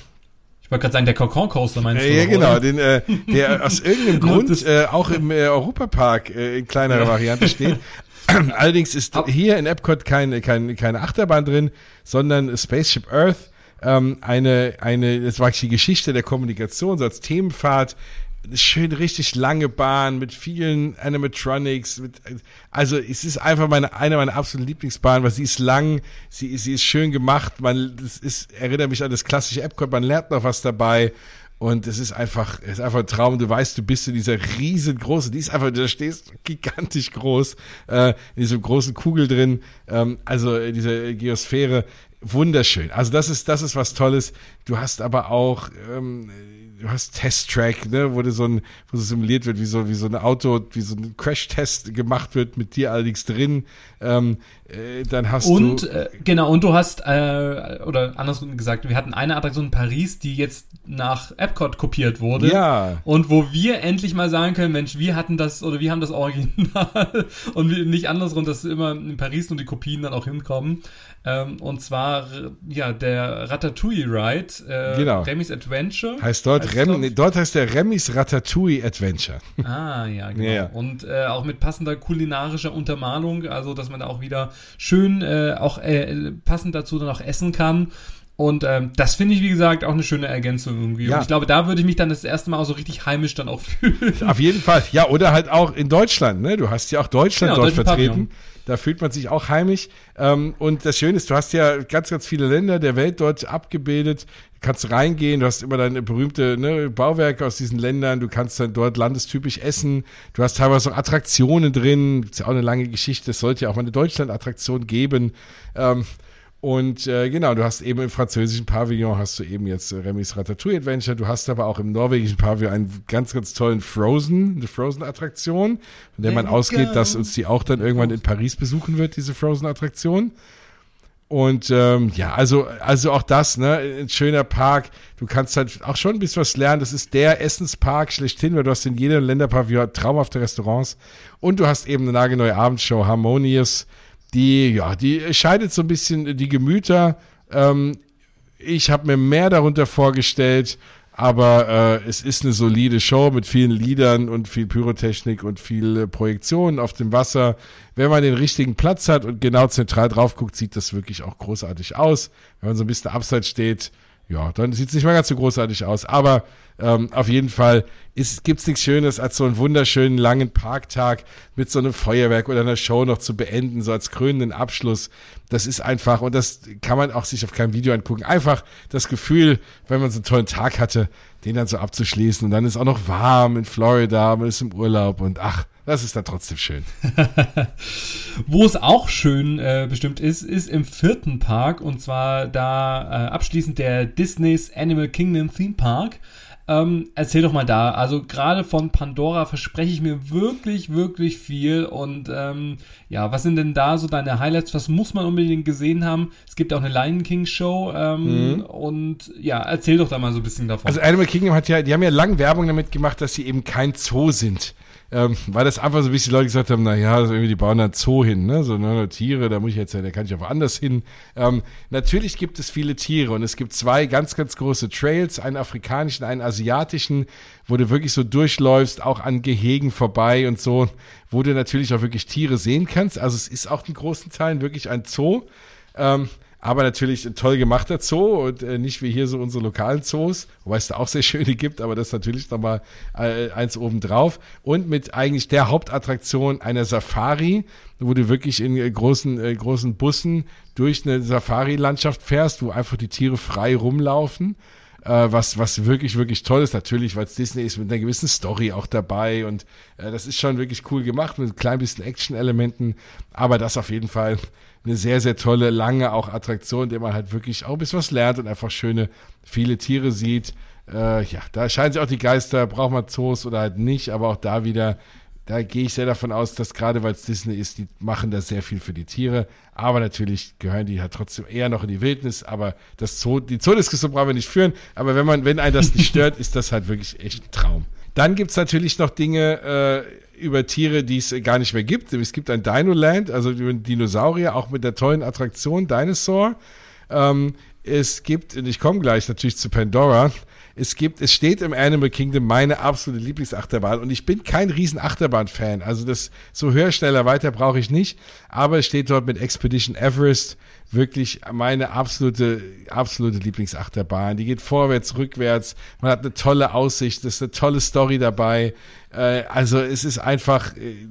ich wollte gerade sagen, der Cocon Coaster meinst du? Ja, noch, genau, den, äh, der aus irgendeinem Grund äh, auch im äh, Europapark äh, in kleinerer ja. Variante steht. Allerdings ist hier in Epcot keine, keine, keine Achterbahn drin, sondern Spaceship Earth, ähm, eine, eine, das war die Geschichte der Kommunikation, so als Themenfahrt schön richtig lange Bahn mit vielen Animatronics. Mit, also es ist einfach meine, eine meiner absoluten Lieblingsbahnen, weil sie ist lang, sie, sie ist schön gemacht. Man, das ist, erinnert mich an das klassische Epcot, man lernt noch was dabei. Und es ist einfach, es ist einfach ein Traum. Du weißt, du bist in dieser riesengroßen, die ist einfach, du stehst gigantisch groß, äh, in diesem großen Kugel drin, ähm, also in dieser Geosphäre. Wunderschön. Also das ist, das ist was Tolles. Du hast aber auch, ähm, du hast Test-Track, ne, wo du so ein, wo so simuliert wird, wie so, wie so ein Auto, wie so ein Crash-Test gemacht wird, mit dir allerdings drin. Ähm, äh, dann hast und, du. Und, äh, genau, und du hast, äh, oder andersrum gesagt, wir hatten eine Attraktion in Paris, die jetzt nach Epcot kopiert wurde. Ja. Und wo wir endlich mal sagen können, Mensch, wir hatten das, oder wir haben das Original und nicht andersrum, dass immer in Paris nur die Kopien dann auch hinkommen. Ähm, und zwar, ja, der Ratatouille Ride, äh, genau. Remy's Adventure. Heißt dort, heißt Rem, nee, dort heißt der Remy's Ratatouille Adventure. Ah, ja, genau. Ja. Und äh, auch mit passender kulinarischer Untermalung, also dass man da auch wieder schön äh, auch äh, passend dazu dann auch essen kann. Und ähm, das finde ich, wie gesagt, auch eine schöne Ergänzung irgendwie. Ja. Und ich glaube, da würde ich mich dann das erste Mal auch so richtig heimisch dann auch fühlen. Auf jeden Fall. Ja, oder halt auch in Deutschland, ne? Du hast ja auch Deutschland genau, dort vertreten. Pavillon. Da fühlt man sich auch heimisch. Ähm, und das Schöne ist, du hast ja ganz, ganz viele Länder der Welt dort abgebildet. Du kannst reingehen, du hast immer deine berühmte ne, Bauwerke aus diesen Ländern, du kannst dann dort landestypisch essen. Du hast teilweise auch Attraktionen drin. Ist ja auch eine lange Geschichte. Es sollte ja auch mal eine Deutschland-Attraktion geben. Ähm, Und äh, genau, du hast eben im französischen Pavillon hast du eben jetzt äh, Remy's Ratatouille Adventure. Du hast aber auch im norwegischen Pavillon einen ganz, ganz tollen Frozen, eine Frozen-Attraktion, von der man ausgeht, dass uns die auch dann irgendwann in Paris besuchen wird, diese Frozen-Attraktion. Und ähm, ja, also, also auch das, ne, ein schöner Park. Du kannst halt auch schon ein bisschen was lernen. Das ist der Essenspark schlechthin, weil du hast in jedem Länderpavillon traumhafte Restaurants. Und du hast eben eine nagelneue Abendshow, Harmonious, die, ja, die scheidet so ein bisschen die Gemüter. Ähm, ich habe mir mehr darunter vorgestellt, aber äh, es ist eine solide Show mit vielen Liedern und viel Pyrotechnik und viel äh, Projektion auf dem Wasser. Wenn man den richtigen Platz hat und genau zentral drauf guckt, sieht das wirklich auch großartig aus. Wenn man so ein bisschen abseits steht, ja, dann sieht es nicht mal ganz so großartig aus. Aber ähm, auf jeden Fall gibt es nichts Schönes, als so einen wunderschönen langen Parktag mit so einem Feuerwerk oder einer Show noch zu beenden, so als krönenden Abschluss. Das ist einfach, und das kann man auch sich auf keinem Video angucken, einfach das Gefühl, wenn man so einen tollen Tag hatte, den dann so abzuschließen. Und dann ist auch noch warm in Florida, man ist im Urlaub und ach, das ist dann trotzdem schön. Wo es auch schön äh, bestimmt ist, ist im vierten Park und zwar da äh, abschließend der Disney's Animal Kingdom Theme Park. Ähm, erzähl doch mal da. Also gerade von Pandora verspreche ich mir wirklich, wirklich viel. Und ähm, ja, was sind denn da so deine Highlights? Was muss man unbedingt gesehen haben? Es gibt auch eine Lion King Show. Ähm, mhm. Und ja, erzähl doch da mal so ein bisschen davon. Also Animal Kingdom hat ja, die haben ja lange Werbung damit gemacht, dass sie eben kein Zoo sind ähm, weil das einfach so ein bisschen Leute gesagt haben, na ja, also irgendwie die bauen da Zoo hin, ne? So ne, Tiere, da muss ich jetzt ja, da kann ich auch woanders hin. Ähm, natürlich gibt es viele Tiere und es gibt zwei ganz, ganz große Trails, einen afrikanischen, einen asiatischen, wo du wirklich so durchläufst, auch an Gehegen vorbei und so, wo du natürlich auch wirklich Tiere sehen kannst. Also es ist auch in großen Teilen wirklich ein Zoo. Ähm, aber natürlich ein toll gemachter Zoo und äh, nicht wie hier so unsere lokalen Zoos, wobei es da auch sehr schöne gibt, aber das ist natürlich nochmal äh, eins obendrauf. Und mit eigentlich der Hauptattraktion einer Safari, wo du wirklich in äh, großen, äh, großen Bussen durch eine Safari-Landschaft fährst, wo einfach die Tiere frei rumlaufen. Äh, was, was wirklich, wirklich toll ist. Natürlich, weil es Disney ist mit einer gewissen Story auch dabei und äh, das ist schon wirklich cool gemacht mit ein klein bisschen Action-Elementen, aber das auf jeden Fall eine sehr, sehr tolle, lange auch Attraktion, in der man halt wirklich auch ein bisschen was lernt und einfach schöne, viele Tiere sieht. Äh, ja, da scheinen sich auch die Geister, braucht man Zoos oder halt nicht, aber auch da wieder, da gehe ich sehr davon aus, dass gerade weil es Disney ist, die machen da sehr viel für die Tiere. Aber natürlich gehören die halt trotzdem eher noch in die Wildnis. Aber das Zoo, die Zoodiskussion brauchen wir nicht führen. Aber wenn man, wenn einen das nicht stört, ist das halt wirklich echt ein Traum. Dann gibt's natürlich noch Dinge, äh, über Tiere, die es gar nicht mehr gibt. Es gibt ein Dino-Land, also über Dinosaurier, auch mit der tollen Attraktion Dinosaur. Ähm, es gibt, und ich komme gleich natürlich zu Pandora, es gibt, es steht im Animal Kingdom meine absolute Lieblingsachterbahn und ich bin kein riesen Achterbahn-Fan. Also das so höher, schneller, weiter brauche ich nicht. Aber es steht dort mit Expedition Everest wirklich meine absolute, absolute Lieblingsachterbahn. Die geht vorwärts, rückwärts. Man hat eine tolle Aussicht. Das ist eine tolle Story dabei. Äh, also es ist einfach, äh,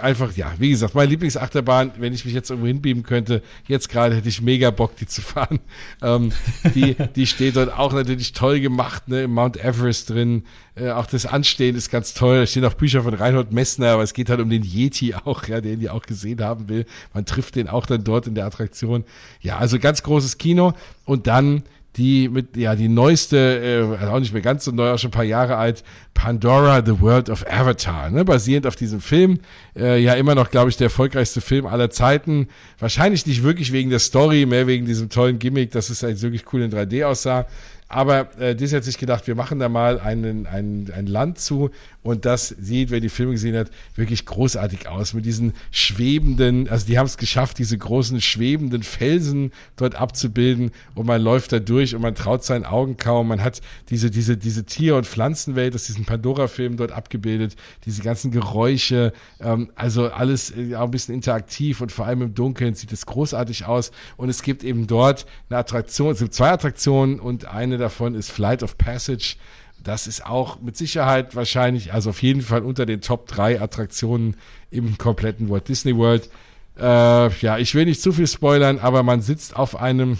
einfach, ja, wie gesagt, meine Lieblingsachterbahn, wenn ich mich jetzt irgendwo hinbeamen könnte, jetzt gerade hätte ich mega Bock, die zu fahren. Ähm, die, die steht dort auch natürlich toll gemacht, ne, im Mount Everest drin. Äh, auch das Anstehen ist ganz toll. Da stehen auch Bücher von Reinhold Messner, aber es geht halt um den Yeti auch, ja, den die auch gesehen haben will. Man trifft den auch dann dort in der Attraktion. Ja, also ganz großes Kino. Und dann die mit, ja, die neueste, äh, auch nicht mehr ganz so neu, auch schon ein paar Jahre alt, Pandora, The World of Avatar, ne, basierend auf diesem Film, äh, ja immer noch, glaube ich, der erfolgreichste Film aller Zeiten. Wahrscheinlich nicht wirklich wegen der Story, mehr wegen diesem tollen Gimmick, dass es eigentlich wirklich cool in 3D aussah. Aber äh, Disney hat sich gedacht, wir machen da mal einen, ein, ein Land zu und das sieht, wer die Filme gesehen hat, wirklich großartig aus. Mit diesen schwebenden, also die haben es geschafft, diese großen schwebenden Felsen dort abzubilden und man läuft da durch und man traut seinen Augen kaum. Man hat diese, diese, diese Tier- und Pflanzenwelt aus diesen Pandora-Filmen dort abgebildet, diese ganzen Geräusche, ähm, also alles äh, auch ein bisschen interaktiv und vor allem im Dunkeln sieht es großartig aus. Und es gibt eben dort eine Attraktion, es gibt zwei Attraktionen und eine davon ist Flight of Passage. Das ist auch mit Sicherheit wahrscheinlich, also auf jeden Fall unter den Top 3 Attraktionen im kompletten Walt Disney World. Äh, ja, ich will nicht zu viel spoilern, aber man sitzt auf einem,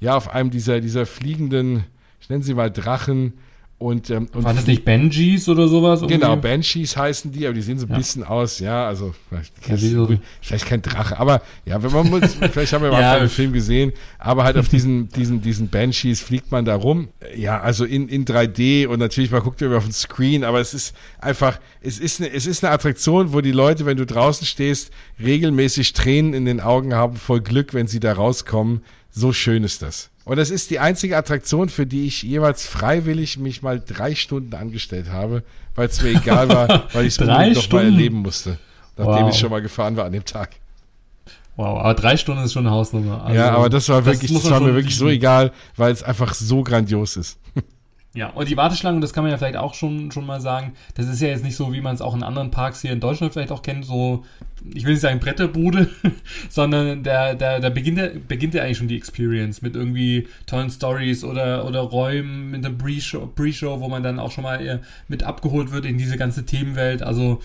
ja, auf einem dieser, dieser fliegenden, ich nenne sie mal Drachen, Und, ähm, und Waren das nicht Benjis oder sowas? Irgendwie? Genau, Banshees heißen die, aber die sehen so ein ja. bisschen aus, ja, also vielleicht, ja, so. vielleicht kein Drache, aber ja, wenn man muss, vielleicht haben wir mal ja. einen Film gesehen, aber halt auf diesen, diesen, diesen Banshees fliegt man da rum. Ja, also in, in 3D und natürlich, man guckt über auf den Screen, aber es ist einfach, es ist, eine, es ist eine Attraktion, wo die Leute, wenn du draußen stehst, regelmäßig Tränen in den Augen haben, voll Glück, wenn sie da rauskommen. So schön ist das. Und das ist die einzige Attraktion, für die ich jeweils freiwillig mich mal drei Stunden angestellt habe, weil es mir egal war, weil ich es noch mal erleben musste, nachdem wow. ich schon mal gefahren war an dem Tag. Wow, aber drei Stunden ist schon eine Hausnummer. Also, ja, aber das war wirklich, das, das war mir wirklich so egal, weil es einfach so grandios ist. Ja, und die Warteschlange, das kann man ja vielleicht auch schon, schon mal sagen, das ist ja jetzt nicht so, wie man es auch in anderen Parks hier in Deutschland vielleicht auch kennt, so, ich will nicht sagen Bretterbude, sondern der, der, der beginnt, der beginnt ja eigentlich schon die Experience mit irgendwie tollen Stories oder, oder Räumen mit einem Pre-Show, Pre wo man dann auch schon mal äh, mit abgeholt wird in diese ganze Themenwelt, also,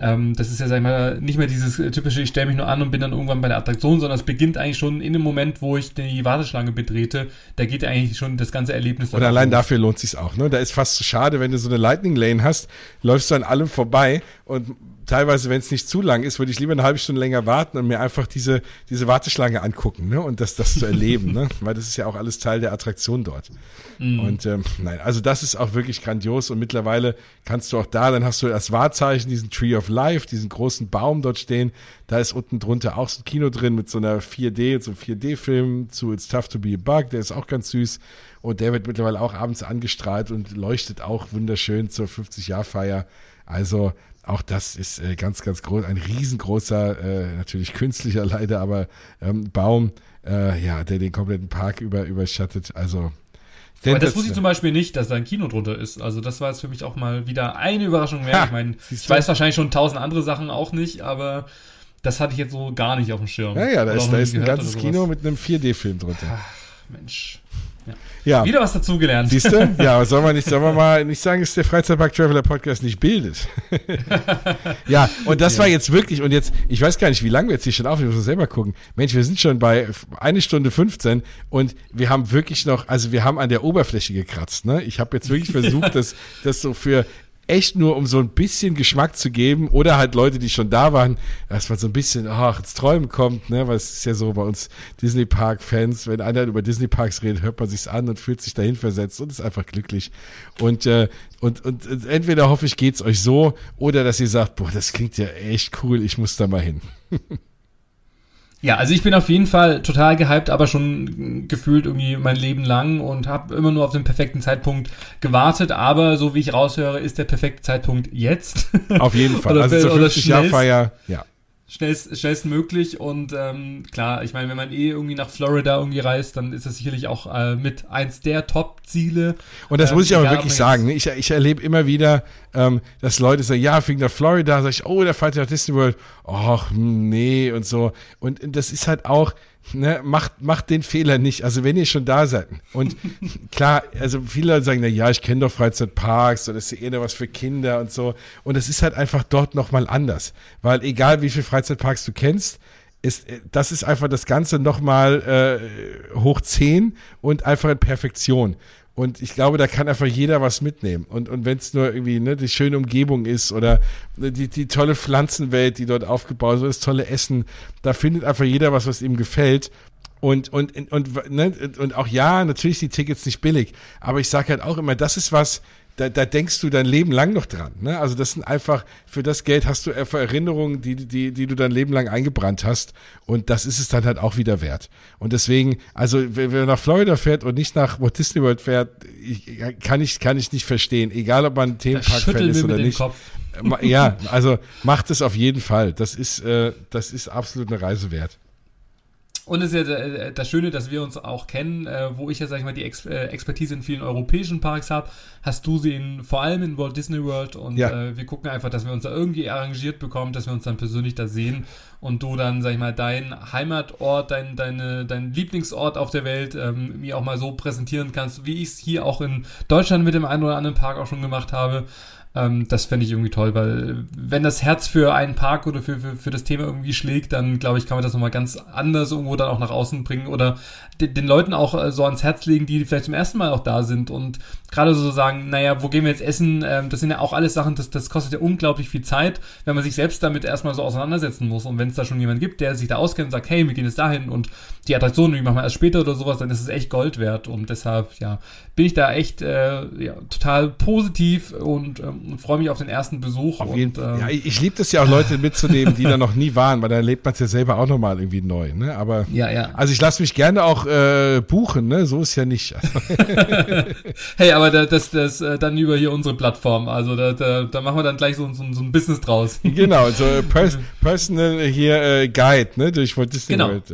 ähm, das ist ja, sag ich mal, nicht mehr dieses typische, ich stelle mich nur an und bin dann irgendwann bei der Attraktion, sondern es beginnt eigentlich schon in dem Moment, wo ich die Warteschlange betrete. Da geht ja eigentlich schon das ganze Erlebnis. Und allein dafür lohnt sich auch. Ne? Da ist fast schade, wenn du so eine Lightning Lane hast, läufst du an allem vorbei und teilweise, wenn es nicht zu lang ist, würde ich lieber eine halbe Stunde länger warten und mir einfach diese, diese Warteschlange angucken ne? und das, das zu erleben, ne? weil das ist ja auch alles Teil der Attraktion dort. Mhm. Und ähm, nein, also das ist auch wirklich grandios und mittlerweile kannst du auch da, dann hast du das Wahrzeichen, diesen Tree of Life, diesen großen Baum dort stehen, da ist unten drunter auch so ein Kino drin mit so einer 4D, so einem 4D-Film zu It's Tough to be a Bug, der ist auch ganz süß und der wird mittlerweile auch abends angestrahlt und leuchtet auch wunderschön zur 50-Jahr-Feier. Also auch das ist äh, ganz, ganz groß, ein riesengroßer, äh, natürlich künstlicher leider, aber ähm, Baum, äh, ja, der den kompletten Park über, überschattet. Also aber das wusste ich zum Beispiel nicht, dass da ein Kino drunter ist. Also das war jetzt für mich auch mal wieder eine Überraschung mehr. Ha, ich meine, ich weiß wahrscheinlich schon tausend andere Sachen auch nicht, aber das hatte ich jetzt so gar nicht auf dem Schirm. Ja, ja, da ist, da ist ein ganzes Kino mit einem 4D-Film drunter. Ach, Mensch. Ja. Wieder was dazugelernt. Siehst du? Ja, soll man nicht, soll man mal nicht sagen, dass der Freizeitpark Traveler Podcast nicht bildet. ja, und das ja. war jetzt wirklich, und jetzt, ich weiß gar nicht, wie lange wir jetzt hier schon auf, ich muss selber gucken. Mensch, wir sind schon bei eine Stunde 15 und wir haben wirklich noch, also wir haben an der Oberfläche gekratzt, ne? Ich habe jetzt wirklich versucht, das, das so für echt nur, um so ein bisschen Geschmack zu geben oder halt Leute, die schon da waren, dass man so ein bisschen, ach, ins Träumen kommt, ne, weil es ist ja so bei uns Disney Park Fans, wenn einer über Disney Parks redet, hört man sich's an und fühlt sich dahin versetzt und ist einfach glücklich. Und, äh, und, und, und entweder hoffe ich, geht's euch so oder dass ihr sagt, boah, das klingt ja echt cool, ich muss da mal hin. Ja, also ich bin auf jeden Fall total gehypt, aber schon gefühlt irgendwie mein Leben lang und habe immer nur auf den perfekten Zeitpunkt gewartet. Aber so wie ich raushöre, ist der perfekte Zeitpunkt jetzt. Auf jeden Fall. also zur 50 Jahr Feier, ja schnellst, schnellstmöglich und ähm, klar, ich meine, wenn man eh irgendwie nach Florida irgendwie reist, dann ist das sicherlich auch äh, mit eins der Top-Ziele. Und das ähm, muss ich aber wirklich sagen, ne? ich, ich erlebe immer wieder, ähm, dass Leute sagen, ja, fliegen nach Florida, sag ich, oh, der fährt nach Disney World, ach, nee und so. Und das ist halt auch, ne, macht, macht den Fehler nicht. Also wenn ihr schon da seid. Und klar, also viele Leute sagen, na ja, ich kenne doch Freizeitparks oder das ist eher was für Kinder und so. Und es ist halt einfach dort nochmal anders. Weil egal wie viele Freizeitparks du kennst, ist, das ist einfach das Ganze nochmal äh, hoch 10 und einfach in Perfektion. Und ich glaube, da kann einfach jeder was mitnehmen. Und, und wenn es nur irgendwie ne, die schöne Umgebung ist oder die, die tolle Pflanzenwelt, die dort aufgebaut ist, tolle Essen, da findet einfach jeder was, was ihm gefällt. Und, und, und, und, ne, und auch ja, natürlich die Tickets nicht billig. Aber ich sage halt auch immer, das ist was, da, da denkst du dein Leben lang noch dran. Ne? Also das sind einfach, für das Geld hast du einfach Erinnerungen, die, die, die du dein Leben lang eingebrannt hast. Und das ist es dann halt auch wieder wert. Und deswegen, also wer, wer nach Florida fährt und nicht nach Walt Disney World fährt, ich, kann, ich, kann ich nicht verstehen. Egal, ob man Themenpark-Fan ist oder nicht. Ja, also macht es auf jeden Fall. Das ist, äh, das ist absolut eine Reise wert. Und es ist ja äh, das Schöne, dass wir uns auch kennen, äh, wo ich ja, sag ich mal, die äh, Expertise in vielen europäischen Parks habe, hast du sie in, vor allem in Walt Disney World und ja. wir gucken einfach, dass wir uns da irgendwie arrangiert bekommen, dass wir uns dann persönlich da sehen und du dann, sag ich mal, dein Heimatort, dein, deine, dein Lieblingsort auf der Welt ähm, mir auch mal so präsentieren kannst, wie ich es hier auch in Deutschland mit dem einen oder anderen Park auch schon gemacht habe. Ähm, das fände ich irgendwie toll, weil wenn das Herz für einen Park oder für, für, für das Thema irgendwie schlägt, dann glaube ich, kann man das nochmal ganz anders irgendwo dann auch nach außen bringen oder den, den Leuten auch äh, so ans Herz legen, die vielleicht zum ersten Mal auch da sind und gerade so sagen, naja, wo gehen wir jetzt essen? Ähm, das sind ja auch alles Sachen, das, das kostet ja unglaublich viel Zeit, wenn man sich selbst damit erstmal so auseinandersetzen muss. Und wenn es da schon jemand gibt, der sich da auskennt und sagt, hey, wir gehen jetzt dahin und die Attraktion, die machen wir erst später oder sowas, dann ist es echt Gold wert. Und deshalb, ja, bin ich da echt äh, ja, total positiv und ähm, freue mich auf den ersten Besuch. Auf jeden, und, ähm, ja, ich, ich liebe das ja auch, Leute mitzunehmen, die da noch nie waren, weil dann erlebt man es ja selber auch nochmal irgendwie neu. Ne? Aber ja, ja. also ich lasse mich gerne auch äh, buchen, ne? So ist ja nicht. hey, aber da, das, das äh, dann über hier unsere Plattform. Also da, da, da machen wir dann gleich so, so, so ein Business draus. genau, so pers Personal hier äh, Guide, ne? Durch Walt Disney genau. World.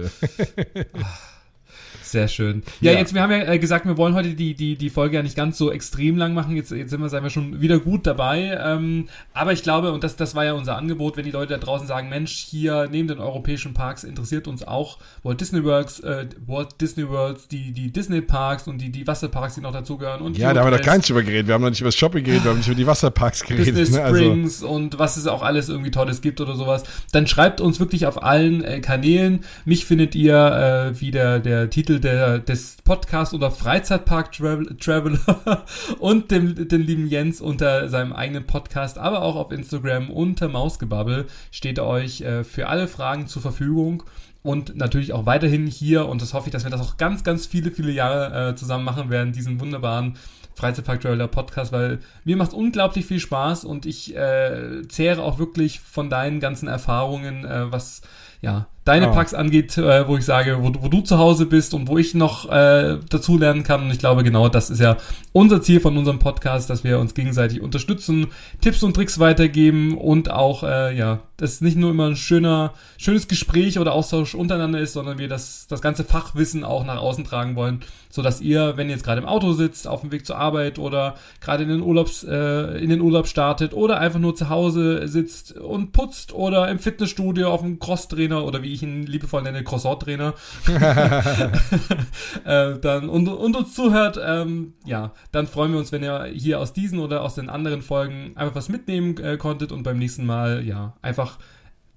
Sehr schön. Ja, ja, jetzt, wir haben ja äh, gesagt, wir wollen heute die, die, die Folge ja nicht ganz so extrem lang machen. Jetzt, jetzt sind wir, sagen wir schon wieder gut dabei. Ähm, aber ich glaube, und das, das war ja unser Angebot, wenn die Leute da draußen sagen, Mensch, hier neben den europäischen Parks interessiert uns auch Walt Disney Works, äh, Walt Disney Worlds, die, die Disney Parks und die, die Wasserparks, die noch dazugehören. Und ja, da haben wir doch gar nicht über geredet. Wir haben noch nicht über das Shopping geredet, wir haben nicht über die Wasserparks geredet. Disney ne? Springs also. und was es auch alles irgendwie Tolles gibt oder sowas. Dann schreibt uns wirklich auf allen äh, Kanälen. Mich findet ihr, äh, wie der, der Titel der, des Podcast oder Freizeitpark Traveler und dem, den lieben Jens unter seinem eigenen Podcast, aber auch auf Instagram unter Mausgebabbel steht er euch äh, für alle Fragen zur Verfügung und natürlich auch weiterhin hier. Und das hoffe ich, dass wir das auch ganz, ganz viele, viele Jahre äh, zusammen machen werden, diesen wunderbaren Freizeitpark Traveler Podcast, weil mir macht unglaublich viel Spaß und ich äh, zehre auch wirklich von deinen ganzen Erfahrungen, äh, was ja deine oh. Packs angeht, äh, wo ich sage, wo, wo, du zu Hause bist und wo ich noch äh, dazu lernen kann. Und ich glaube, genau das ist ja unser Ziel von unserem Podcast, dass wir uns gegenseitig unterstützen, Tipps und Tricks weitergeben und auch, äh, ja, das nicht nur immer ein schöner, schönes Gespräch oder Austausch untereinander ist, sondern wir das, das ganze Fachwissen auch nach außen tragen wollen, so dass ihr, wenn ihr jetzt gerade im Auto sitzt, auf dem Weg zur Arbeit oder gerade in den Urlaubs, äh, in den Urlaub startet oder einfach nur zu Hause sitzt und putzt oder im Fitnessstudio auf dem Crosstrainer oder wie ich ihn liebevoll nenne, Croissant-Trainer, äh, dann und, und uns zuhört, ähm, ja, dann freuen wir uns, wenn ihr hier aus diesen oder aus den anderen Folgen einfach was mitnehmen äh, konntet und beim nächsten Mal, ja, einfach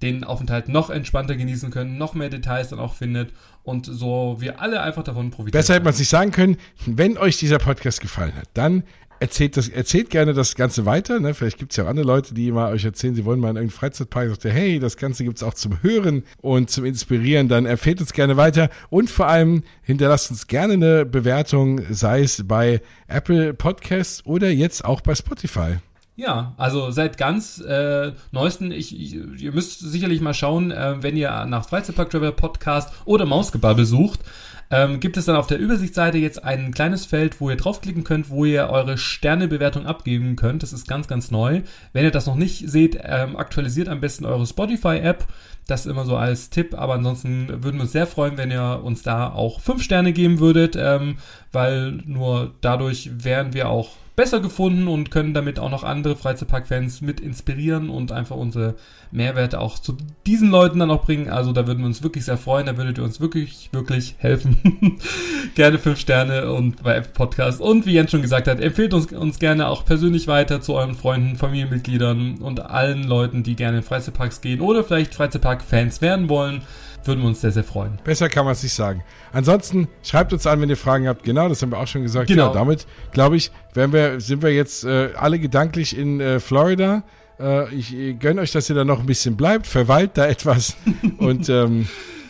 den Aufenthalt noch entspannter genießen können, noch mehr Details dann auch findet und so wir alle einfach davon profitieren. Besser hätte man es nicht sagen können. Wenn euch dieser Podcast gefallen hat, dann erzählt, das, erzählt gerne das Ganze weiter. Ne? Vielleicht gibt es ja auch andere Leute, die mal euch erzählen, sie wollen mal in irgendeinen Freizeitpark. Sagt, hey, das Ganze gibt es auch zum Hören und zum Inspirieren. Dann empfehlt uns gerne weiter. Und vor allem hinterlasst uns gerne eine Bewertung, sei es bei Apple Podcasts oder jetzt auch bei Spotify. Ja, also seit ganz äh, neuesten, ich, ich, ihr müsst sicherlich mal schauen, äh, wenn ihr nach Freizeitpark Travel Podcast oder Mausgebabbel sucht, ähm, gibt es dann auf der Übersichtsseite jetzt ein kleines Feld, wo ihr draufklicken könnt, wo ihr eure Sternebewertung abgeben könnt. Das ist ganz, ganz neu. Wenn ihr das noch nicht seht, ähm, aktualisiert am besten eure Spotify-App. Das immer so als Tipp, aber ansonsten würden wir uns sehr freuen, wenn ihr uns da auch fünf Sterne geben würdet, ähm, weil nur dadurch wären wir auch besser gefunden und können damit auch noch andere Freizeitpark-Fans mit inspirieren und einfach unsere Mehrwerte auch zu diesen Leuten dann auch bringen. Also da würden wir uns wirklich sehr freuen, da würdet ihr uns wirklich, wirklich helfen. gerne fünf Sterne und bei Apple Podcast. Und wie Jens schon gesagt hat, empfehlt uns, uns gerne auch persönlich weiter zu euren Freunden, Familienmitgliedern und allen Leuten, die gerne in Freizeitparks gehen oder vielleicht Freizeitpark-Fans werden wollen würden wir uns sehr, sehr freuen. Besser kann man es nicht sagen. Ansonsten schreibt uns an, wenn ihr Fragen habt. Genau, das haben wir auch schon gesagt. Genau. Ja, damit, glaube ich, werden wir, sind wir jetzt äh, alle gedanklich in äh, Florida. Äh, ich gönne euch, dass ihr da noch ein bisschen bleibt. Verweilt da etwas. Und ähm,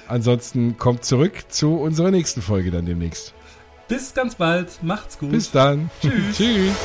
ansonsten kommt zurück zu unserer nächsten Folge dann demnächst. Bis ganz bald. Macht's gut. Bis dann. Tschüss. Tschüss.